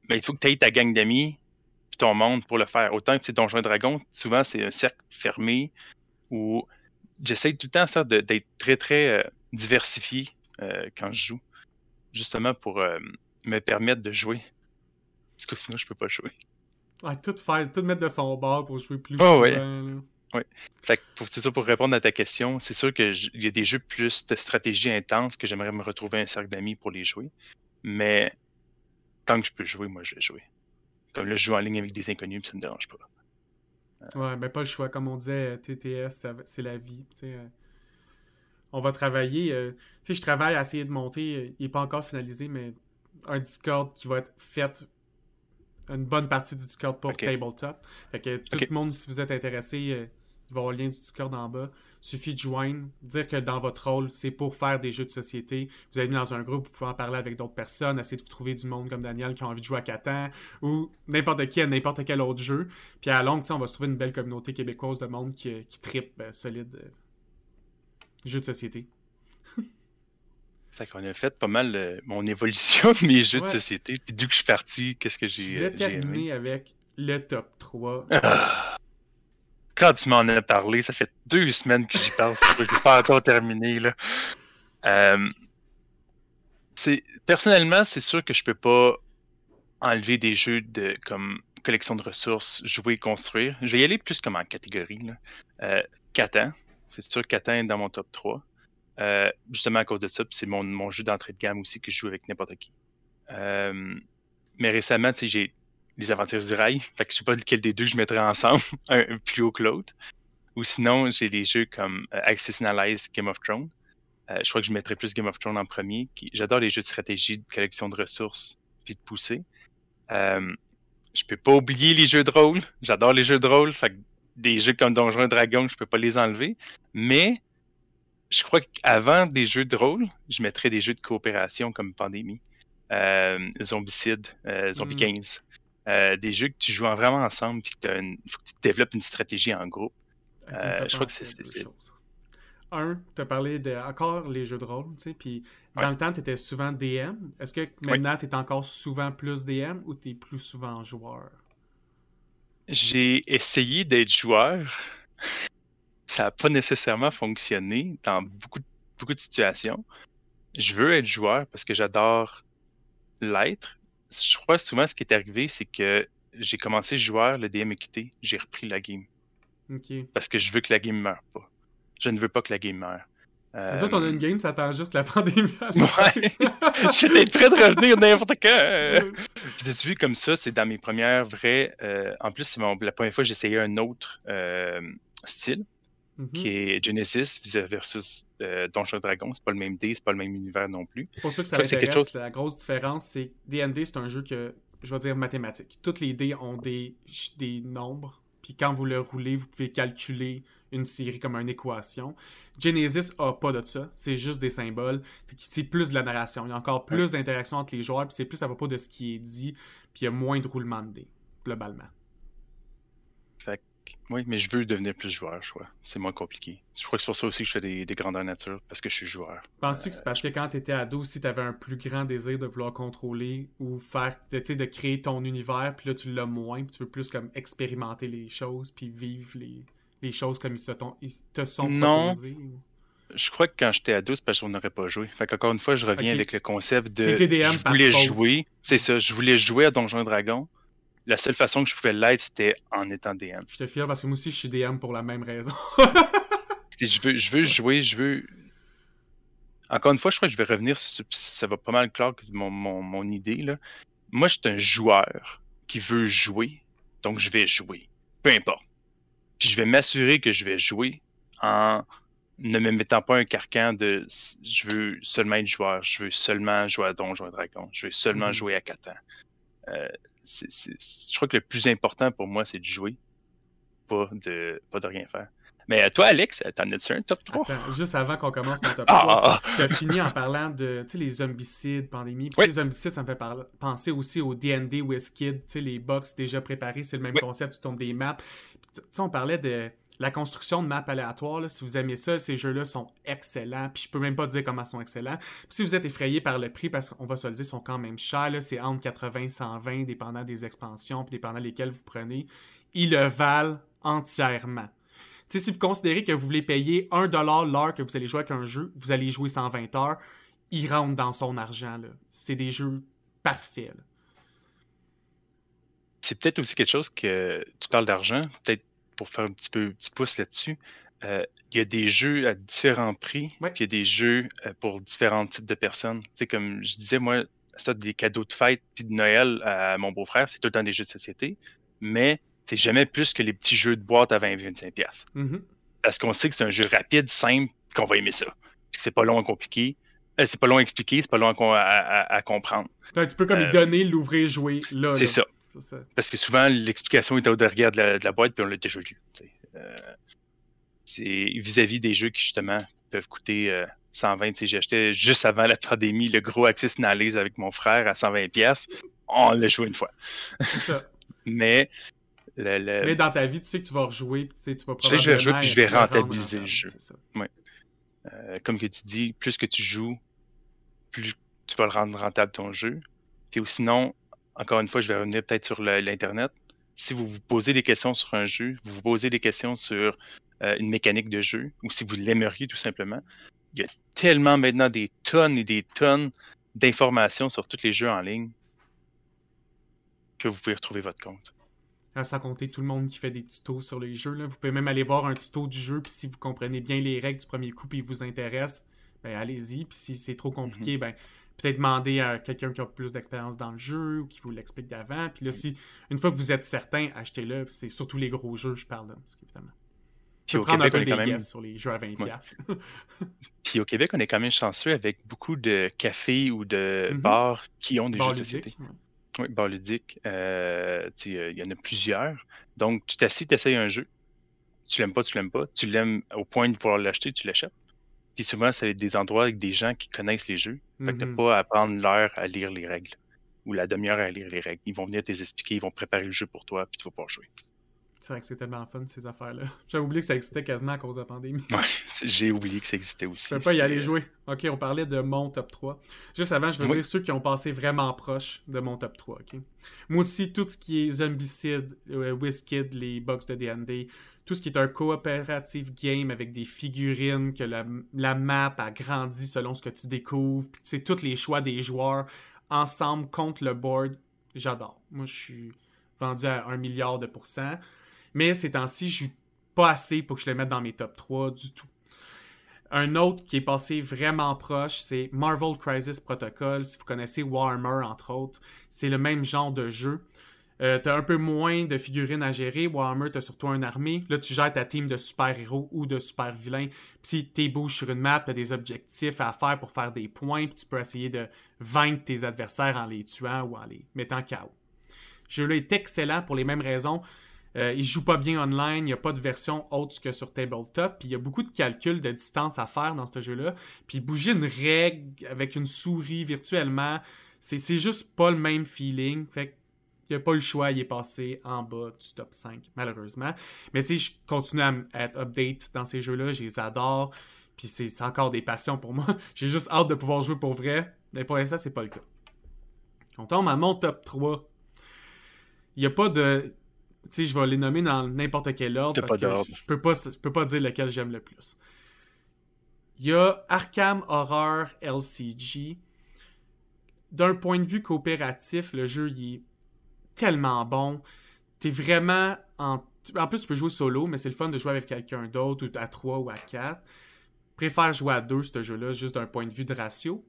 mais il faut que tu aies ta gang d'amis puis ton monde pour le faire. Autant que c'est Donjons et Dragons, souvent c'est un cercle fermé où j'essaye tout le temps ça, d'être très très euh, diversifié euh, quand je joue, justement pour euh, me permettre de jouer. Parce que sinon je peux pas jouer. Tout faire, tout mettre de son bord pour jouer plus Oh, souvent. ouais. là. Fait que pour, c'est ça, pour répondre à ta question, c'est sûr qu'il y a des jeux plus de stratégie intense que j'aimerais me retrouver un cercle d'amis pour les jouer. Mais tant que je peux jouer, moi je vais jouer. Comme là, je joue en ligne avec des inconnus, puis ça me dérange pas. Ouais, mais pas le choix. Comme on disait, euh, TTS, c'est la vie. euh. on va travailler. euh, tu sais, je travaille à essayer de monter. euh, il n'est pas encore finalisé, mais un Discord qui va être fait. Une bonne partie du Discord pour. Tabletop. Fait que tout le monde, si vous êtes intéressé, euh, il va y avoir le lien du Discord en bas. Suffit de joindre, dire que dans votre rôle, c'est pour faire des jeux de société. Vous allez dans un groupe, vous pouvez en parler avec d'autres personnes, essayer de vous trouver du monde comme Daniel qui a envie de jouer à Catan ou n'importe qui à n'importe quel autre jeu. Puis à la longue, on va se trouver une belle communauté québécoise de monde qui, qui trippe euh, solide euh, jeux de société. Fait qu'on a fait pas mal euh, mon évolution de mes jeux Ouais. de société. Puis d'où que je suis parti, qu'est-ce que Je j'ai vais euh, aimé. terminer avec le top 3. Ah. Quand tu m'en as parlé, ça fait deux semaines que j'y pense, je l'ai pas encore terminé. Là. Euh, personnellement, c'est sûr que je peux pas enlever des jeux de comme collection de ressources, jouer, construire. Je vais y aller plus comme en catégorie. Là. Euh, Catan, c'est sûr que Catan est dans mon top 3. Euh, justement à cause de ça, c'est mon, mon jeu d'entrée de gamme aussi que je joue avec n'importe qui. Mais récemment, j'ai les aventures du rail. Fait que je sais pas lequel des deux je mettrais ensemble, un, plus haut que l'autre. Ou sinon, j'ai des jeux comme euh, Access Analyze Game of Thrones. Euh, je crois que je mettrais plus Game of Thrones en premier. J'adore les jeux de stratégie, de collection de ressources, puis de pousser. Euh, je peux pas oublier les jeux de rôle. J'adore les jeux de rôle. Fait que des jeux comme Donjons et Dragons, je peux pas les enlever. Mais je crois qu'avant des jeux de rôle, je mettrais des jeux de coopération comme Pandémie, euh, Zombicide, euh, Zombie Mm. 15. Euh, des jeux que tu joues vraiment ensemble, puis que il faut que tu développes une stratégie en groupe. Euh, je crois que c'est. Un, tu as parlé de encore les jeux de rôle, tu sais, puis dans le temps, tu étais souvent DM. Est-ce que maintenant, tu es encore souvent plus DM ou tu es plus souvent joueur? J'ai essayé d'être joueur. Ça n'a pas nécessairement fonctionné dans beaucoup, beaucoup de situations. Je veux être joueur parce que j'adore l'être. Je crois que souvent, ce qui est arrivé, c'est que j'ai commencé joueur, le DM est quitté, j'ai repris la game. Parce que je veux que la game meure pas. Je ne veux pas que la game meure. Les autres, on a une game, ça attend juste la pandémie. ouais. J'étais prêt de revenir n'importe quand. J'ai vu comme ça, c'est dans mes premières vraies. Euh, en plus, c'est la première fois que j'essayais un autre euh, style, mm-hmm. qui est Genesis versus euh, Donjon Dragon. C'est pas le même dé, c'est pas le même univers non plus. Pour ça que ça m'intéresse, chose... la grosse différence, c'est D&D, c'est un jeu que, je vais dire, mathématique. Toutes les dés ont des, des nombres, puis quand vous le roulez, vous pouvez calculer une série comme une équation. Genesis a pas de ça, c'est juste des symboles. C'est plus de la narration. Il y a encore plus d'interaction entre les joueurs, puis c'est plus à propos de ce qui est dit, puis il y a moins de roulement de dés, globalement. Oui, mais je veux devenir plus joueur, je crois. C'est moins compliqué. Je crois que c'est pour ça aussi que je fais des, des grandeurs nature, parce que je suis joueur. Penses-tu que c'est parce que quand tu étais ado, si tu avais un plus grand désir de vouloir contrôler ou faire, tu sais, de créer ton univers, puis là tu l'as moins, puis tu veux plus comme expérimenter les choses, puis vivre les, les choses comme ils, se te sont non. Je crois que quand j'étais ado, c'est parce qu'on n'aurait pas joué. Fait qu'encore une fois, je reviens avec le concept de. je voulais jouer. C'est ça, je voulais jouer à Donjon Dragon. La seule façon que je pouvais l'être, c'était en étant DM. Je te fier parce que moi aussi, je suis DM pour la même raison. je, veux, je veux jouer, je veux. Encore une fois, je crois que je vais revenir sur ça va pas mal clair mon, mon, mon idée. Là. Moi, je suis un joueur qui veut jouer, donc je vais jouer. Peu importe. Puis je vais m'assurer que je vais jouer en ne me mettant pas un carcan de je veux seulement être joueur, je veux seulement jouer à Donjon Dragon, je veux seulement mm-hmm. jouer à Catan. Euh, je crois que le plus important pour moi, c'est de jouer, pas de, pas de rien faire. Mais toi, Alex, t'en as-tu un top 3? Attends, juste avant qu'on commence mon top 3, ah! tu as fini en parlant de les zombicides, pandémie. Puis les zombicides, ça me fait penser aussi au D&D WizKid, les box déjà préparés, c'est le même concept, tu tombes des maps. sais, on parlait de la construction de maps aléatoires. si vous aimez ça, ces jeux-là sont excellents. Puis je peux même pas dire comment ils sont excellents. Puis si vous êtes effrayé par le prix, parce qu'on va se le dire, ils sont quand même chers, c'est entre 80 et 120, dépendant des expansions, puis dépendant lesquelles vous prenez, ils le valent entièrement sais, si vous considérez que vous voulez payer 1$ l'heure que vous allez jouer avec un jeu, vous allez jouer 120 heures, il rentre dans son argent. C'est des jeux parfaits. C'est peut-être aussi quelque chose que tu parles d'argent, peut-être pour faire un petit peu petit pouce là-dessus. Euh, il y a des jeux à différents prix, il y a des jeux euh, pour différents types de personnes. Tu comme je disais, moi, ça, des cadeaux de fête puis de Noël à mon beau-frère, c'est tout le temps des jeux de société. Mais c'est jamais plus que les petits jeux de boîte à 20-25$. Mm-hmm. Parce qu'on sait que c'est un jeu rapide, simple, qu'on va aimer ça. C'est pas long à compliquer. Euh, c'est pas long à expliquer, c'est pas long à, comprendre. tu peux comme euh, donner, l'ouvrir, jouer là. C'est ça. Parce que souvent, l'explication est au derrière de la, boîte, puis on l'a déjà vu. Euh, c'est vis-à-vis des jeux qui, justement, peuvent coûter 120. J'ai acheté juste avant la pandémie le gros Axis Analyse avec mon frère à 120$. On l'a joué une fois. Ça. Mais mais dans ta vie, tu sais que tu vas rejouer, tu sais, tu vas probablement. Je sais que je vais rejouer puis je vais rentabiliser le jeu. Euh, comme que tu dis, plus que tu joues, plus tu vas le rendre rentable ton jeu. Puis ou sinon, encore une fois, je vais revenir peut-être sur l'Internet. Si vous vous posez des questions sur un jeu, vous vous posez des questions sur euh, une mécanique de jeu, ou si vous l'aimeriez tout simplement, il y a tellement maintenant des tonnes et des tonnes d'informations sur tous les jeux en ligne que vous pouvez retrouver votre compte sans compter tout le monde qui fait des tutos sur les jeux. Là. Vous pouvez même aller voir un tuto du jeu, puis si vous comprenez bien les règles du premier coup, puis il vous intéresse, ben allez-y. Puis si c'est trop compliqué, mhm. ben peut-être demander à quelqu'un qui a plus d'expérience dans le jeu ou qui vous l'explique d'avant. Puis là, si une fois que vous êtes certain, achetez-le. C'est surtout les gros jeux, je parle, là, parce qu'évidemment. Puis au prendre Québec, un peu des même... sur les jeux à 20$. Puis au Québec, on est quand même chanceux avec beaucoup de cafés ou de mhm. bars qui ont des jeux de société. Oui, bar ludique. Euh, il y en a plusieurs. Donc, tu t'assis, tu essayes un jeu. Tu l'aimes pas, tu l'aimes pas. Tu l'aimes au point de pouvoir l'acheter, tu l'achètes. Puis souvent, c'est des endroits avec des gens qui connaissent les jeux. Fait que t'as mm-hmm. pas à prendre l'heure à lire les règles. ou la demi-heure à lire les règles. Ils vont venir t'expliquer, ils vont préparer le jeu pour toi, puis tu vas pouvoir jouer. C'est vrai que c'est tellement fun, ces affaires-là. J'avais oublié que ça existait quasiment à cause de la pandémie. Ouais, j'ai oublié que ça existait aussi. Je peux pas y aller jouer. Ok, on parlait de mon top 3. Juste avant, je veux dire ceux qui ont passé vraiment proche de mon top 3. ok? Moi aussi, tout ce qui est Zombicide, euh, Whiskid, les box de D&D, tout ce qui est un coopérative game avec des figurines, que la, la map a grandi selon ce que tu découvres, sais, tous les choix des joueurs ensemble contre le board, j'adore. Moi, je suis vendu à un milliard de pourcents. Mais ces temps-ci, je suis pas assez pour que je le mette dans mes top 3 du tout. Un autre qui est passé vraiment proche, c'est Marvel Crisis Protocol. Si vous connaissez Warhammer, entre autres, c'est le même genre de jeu. Euh, t'as un peu moins de figurines à gérer. Warhammer, t'as surtout une armée. Là, tu gères ta team de super-héros ou de super-vilains. Puis t'es bouges sur une map, t'as des objectifs à faire pour faire des points. Puis tu peux essayer de vaincre tes adversaires en les tuant ou en les mettant KO. Ce jeu-là est excellent pour les mêmes raisons. Euh, il joue pas bien online, il n'y a pas de version autre que sur tabletop, puis il y a beaucoup de calculs de distance à faire dans ce jeu-là. Puis bouger une règle avec une souris virtuellement, c'est juste pas le même feeling. Fait il n'y a pas le choix, il est passé en bas du top 5, malheureusement. Mais tu sais, je continue à, être update dans ces jeux-là, je les adore. Puis c'est encore des passions pour moi. J'ai juste hâte de pouvoir jouer pour vrai. Mais pour l'instant, c'est pas le cas. On tombe à mon top 3. Il n'y a pas de sais, je vais les nommer dans n'importe quel ordre parce que je, peux pas, je peux pas dire lequel j'aime le plus. Il y a Arkham Horror LCG. D'un point de vue coopératif, le jeu il est tellement bon. T'es vraiment en. En plus, tu peux jouer solo, mais c'est le fun de jouer avec quelqu'un d'autre, ou à 3 ou à 4. Préfère jouer à 2 ce jeu-là, juste d'un point de vue de ratio.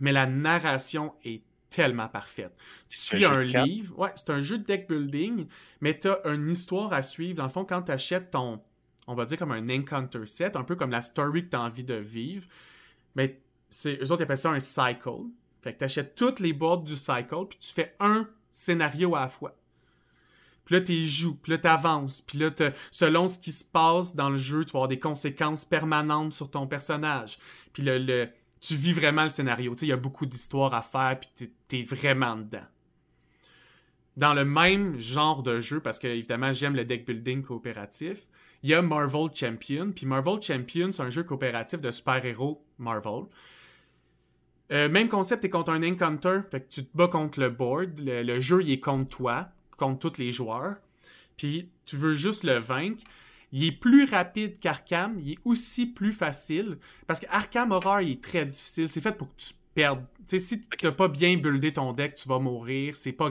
Mais la narration est tellement parfaite. Tu suis un, livre, ouais, c'est un jeu de deck building, mais tu as une histoire à suivre. Dans le fond, quand tu achètes ton, on va dire comme un encounter set, un peu comme la story que tu as envie de vivre, mais c'est, eux autres ils appellent ça un cycle. Fait que tu achètes toutes les boîtes du cycle, puis tu fais un scénario à la fois. Puis là, tu joues, puis là, tu avances, puis là, selon ce qui se passe dans le jeu, tu vas avoir des conséquences permanentes sur ton personnage. Puis le tu vis vraiment le scénario. Il y a beaucoup d'histoires à faire, puis t'es es vraiment dedans. Dans le même genre de jeu, parce que évidemment j'aime le deck building coopératif, il y a Marvel Champion. Puis Marvel Champion, c'est un jeu coopératif de super-héros Marvel. Euh, même concept, t'es contre un encounter, fait que tu te bats contre le board. Le, le jeu, il est contre toi, contre tous les joueurs. Puis tu veux juste le vaincre. Il est plus rapide qu'Arkham, il est aussi plus facile. Parce qu'Arkham Horror, il est très difficile. C'est fait pour que tu perdes. Si tu n'as pas bien buildé ton deck, tu vas mourir. C'est pas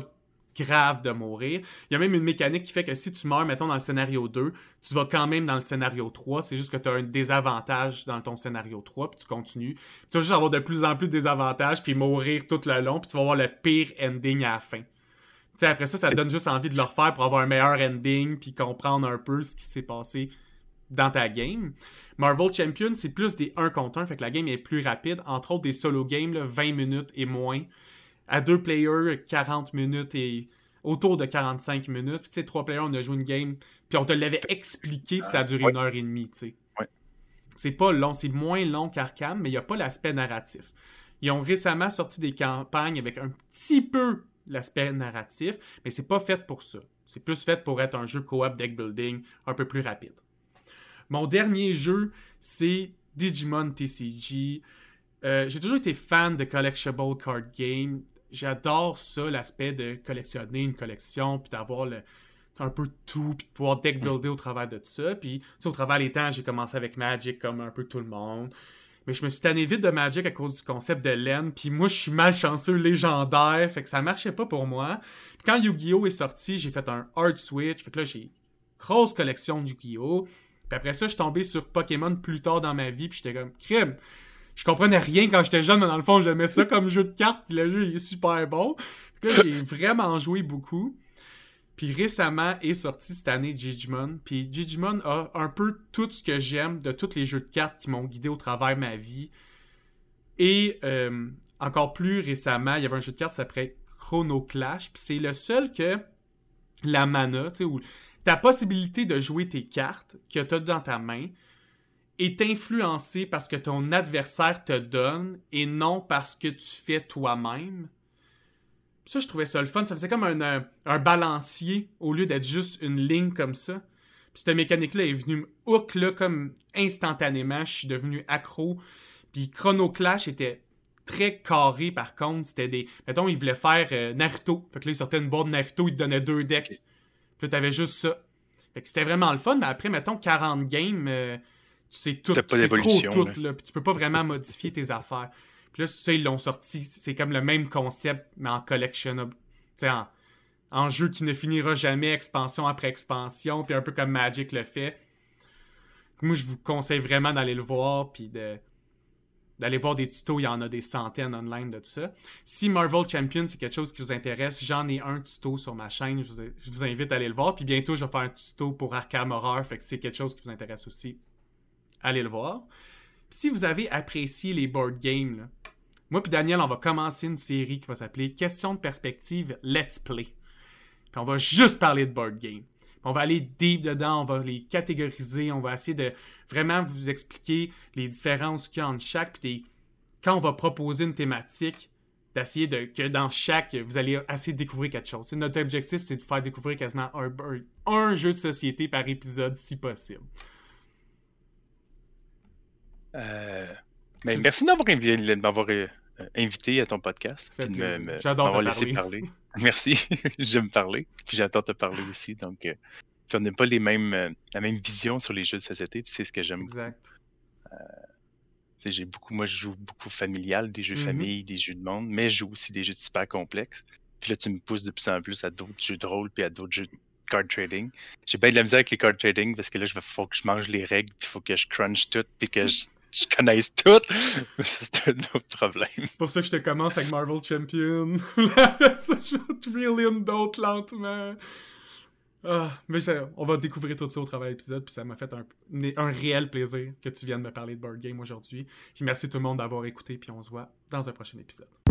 grave de mourir. Il y a même une mécanique qui fait que si tu meurs, mettons, dans le scénario 2, tu vas quand même dans le scénario 3. C'est juste que tu as un désavantage dans ton scénario 3, puis tu continues. tu vas juste avoir de plus en plus de désavantages, puis mourir tout le long, puis tu vas avoir le pire ending à la fin après ça, ça donne juste envie de le refaire pour avoir un meilleur ending puis comprendre un peu ce qui s'est passé dans ta game. Marvel Champion, c'est plus des 1 contre 1, fait que la game est plus rapide. Entre autres, des solo games, 20 minutes et moins. À deux players, 40 minutes et autour de 45 minutes. Puis, tu sais, trois players, on a joué une game, puis on te l'avait expliqué, puis ça a duré une heure et demie, tu sais. C'est pas long, c'est moins long qu'Arkham, mais il n'y a pas l'aspect narratif. Ils ont récemment sorti des campagnes avec un petit peu l'aspect narratif, mais c'est pas fait pour ça. C'est plus fait pour être un jeu co-op deck building un peu plus rapide. Mon dernier jeu, c'est Digimon TCG. Euh, j'ai toujours été fan de collectible card game. J'adore ça, l'aspect de collectionner une collection, puis d'avoir un peu tout, puis de pouvoir deck builder au travers de tout ça. Puis, au travers des temps, j'ai commencé avec Magic comme un peu tout le monde. Mais je me suis tanné vite de Magic à cause du concept de laine. Puis moi, je suis malchanceux légendaire. Fait que ça marchait pas pour moi. Puis quand Yu-Gi-Oh! est sorti, j'ai fait un hard switch. Fait que là, j'ai grosse collection de Yu-Gi-Oh! Puis après ça, je suis tombé sur Pokémon plus tard dans ma vie. Puis j'étais comme, crime! Je comprenais rien quand j'étais jeune, mais dans le fond, j'aimais ça comme jeu de cartes. Puis le jeu, il est super bon. Puis là, j'ai vraiment joué beaucoup. Puis récemment est sorti cette année Digimon. Puis Digimon a un peu tout ce que j'aime de tous les jeux de cartes qui m'ont guidé au travers de ma vie. Et euh, encore plus récemment, il y avait un jeu de cartes qui s'appelait Chrono Clash. Puis c'est le seul que la mana, tu sais, où ta possibilité de jouer tes cartes que tu as dans ta main est influencée par ce que ton adversaire te donne et non parce que tu fais toi-même ça, je trouvais ça le fun. Ça faisait comme un, euh, un balancier au lieu d'être juste une ligne comme ça. Puis cette mécanique-là est venue me hook là, comme instantanément. Je suis devenu accro. Puis Chrono Clash était très carré par contre. C'était des. Mettons, il voulait faire euh, Naruto. Fait que là, il sortait une board de Naruto, il te donnait deux decks. Puis là, t'avais juste ça. Fait que c'était vraiment le fun. Mais après, mettons, 40 games, euh, tu sais tout. Tu sais trop tout, là. là. Puis tu peux pas vraiment modifier tes affaires. Puis là, ça, ils l'ont sorti. C'est comme le même concept, mais en collectionnable. Tu sais, en, jeu qui ne finira jamais, expansion après expansion, puis un peu comme Magic le fait. Moi, je vous conseille vraiment d'aller le voir, puis de d'aller voir des tutos, il y en a des centaines online de tout ça. Si Marvel Champion, c'est quelque chose qui vous intéresse, j'en ai un tuto sur ma chaîne, je vous, je vous invite à aller le voir. Puis bientôt, je vais faire un tuto pour Arkham Horror, fait que c'est quelque chose qui vous intéresse aussi, allez le voir. Si vous avez apprécié les board games, là, moi puis Daniel, on va commencer une série qui va s'appeler Question de perspective Let's Play. Puis on va juste parler de board game. On va aller deep dedans, on va les catégoriser, on va essayer de vraiment vous expliquer les différences qu'il y a entre chaque. Puis quand on va proposer une thématique, d'essayer de que dans chaque, vous allez essayer de découvrir quelque chose. Notre objectif, c'est de faire découvrir quasiment un, un- un jeu de société par épisode, si possible. Euh, mais Tu- merci d'avoir invi- de m'avoir euh, invité à ton podcast. De J'adore te laissé parler. parler. Merci. J'aime parler. Puis j'adore te parler aussi. Donc, euh, puis on n'a pas les mêmes, euh, la même vision sur les jeux de société. Puis c'est ce que j'aime. Exact. J'ai beaucoup, moi, je joue beaucoup familial, des jeux Mhm. famille, des jeux de monde, mais je joue aussi des jeux super complexes. Puis là, tu me pousses de plus en plus à d'autres jeux de rôle puis à d'autres jeux de card trading. J'ai bien de la misère avec les card trading parce que là, il faut que je mange les règles, puis il faut que je crunch tout, puis que je, je connaisse tout. Ça, c'est un autre problème. C'est pour ça que je te commence avec Marvel Champion. Ça, je trillion d'autres lentement. Ah, mais on va découvrir tout ça au travers de l'épisode, puis ça m'a fait un, un réel plaisir que tu viennes me parler de board game aujourd'hui. Puis merci tout le monde d'avoir écouté, puis on se voit dans un prochain épisode.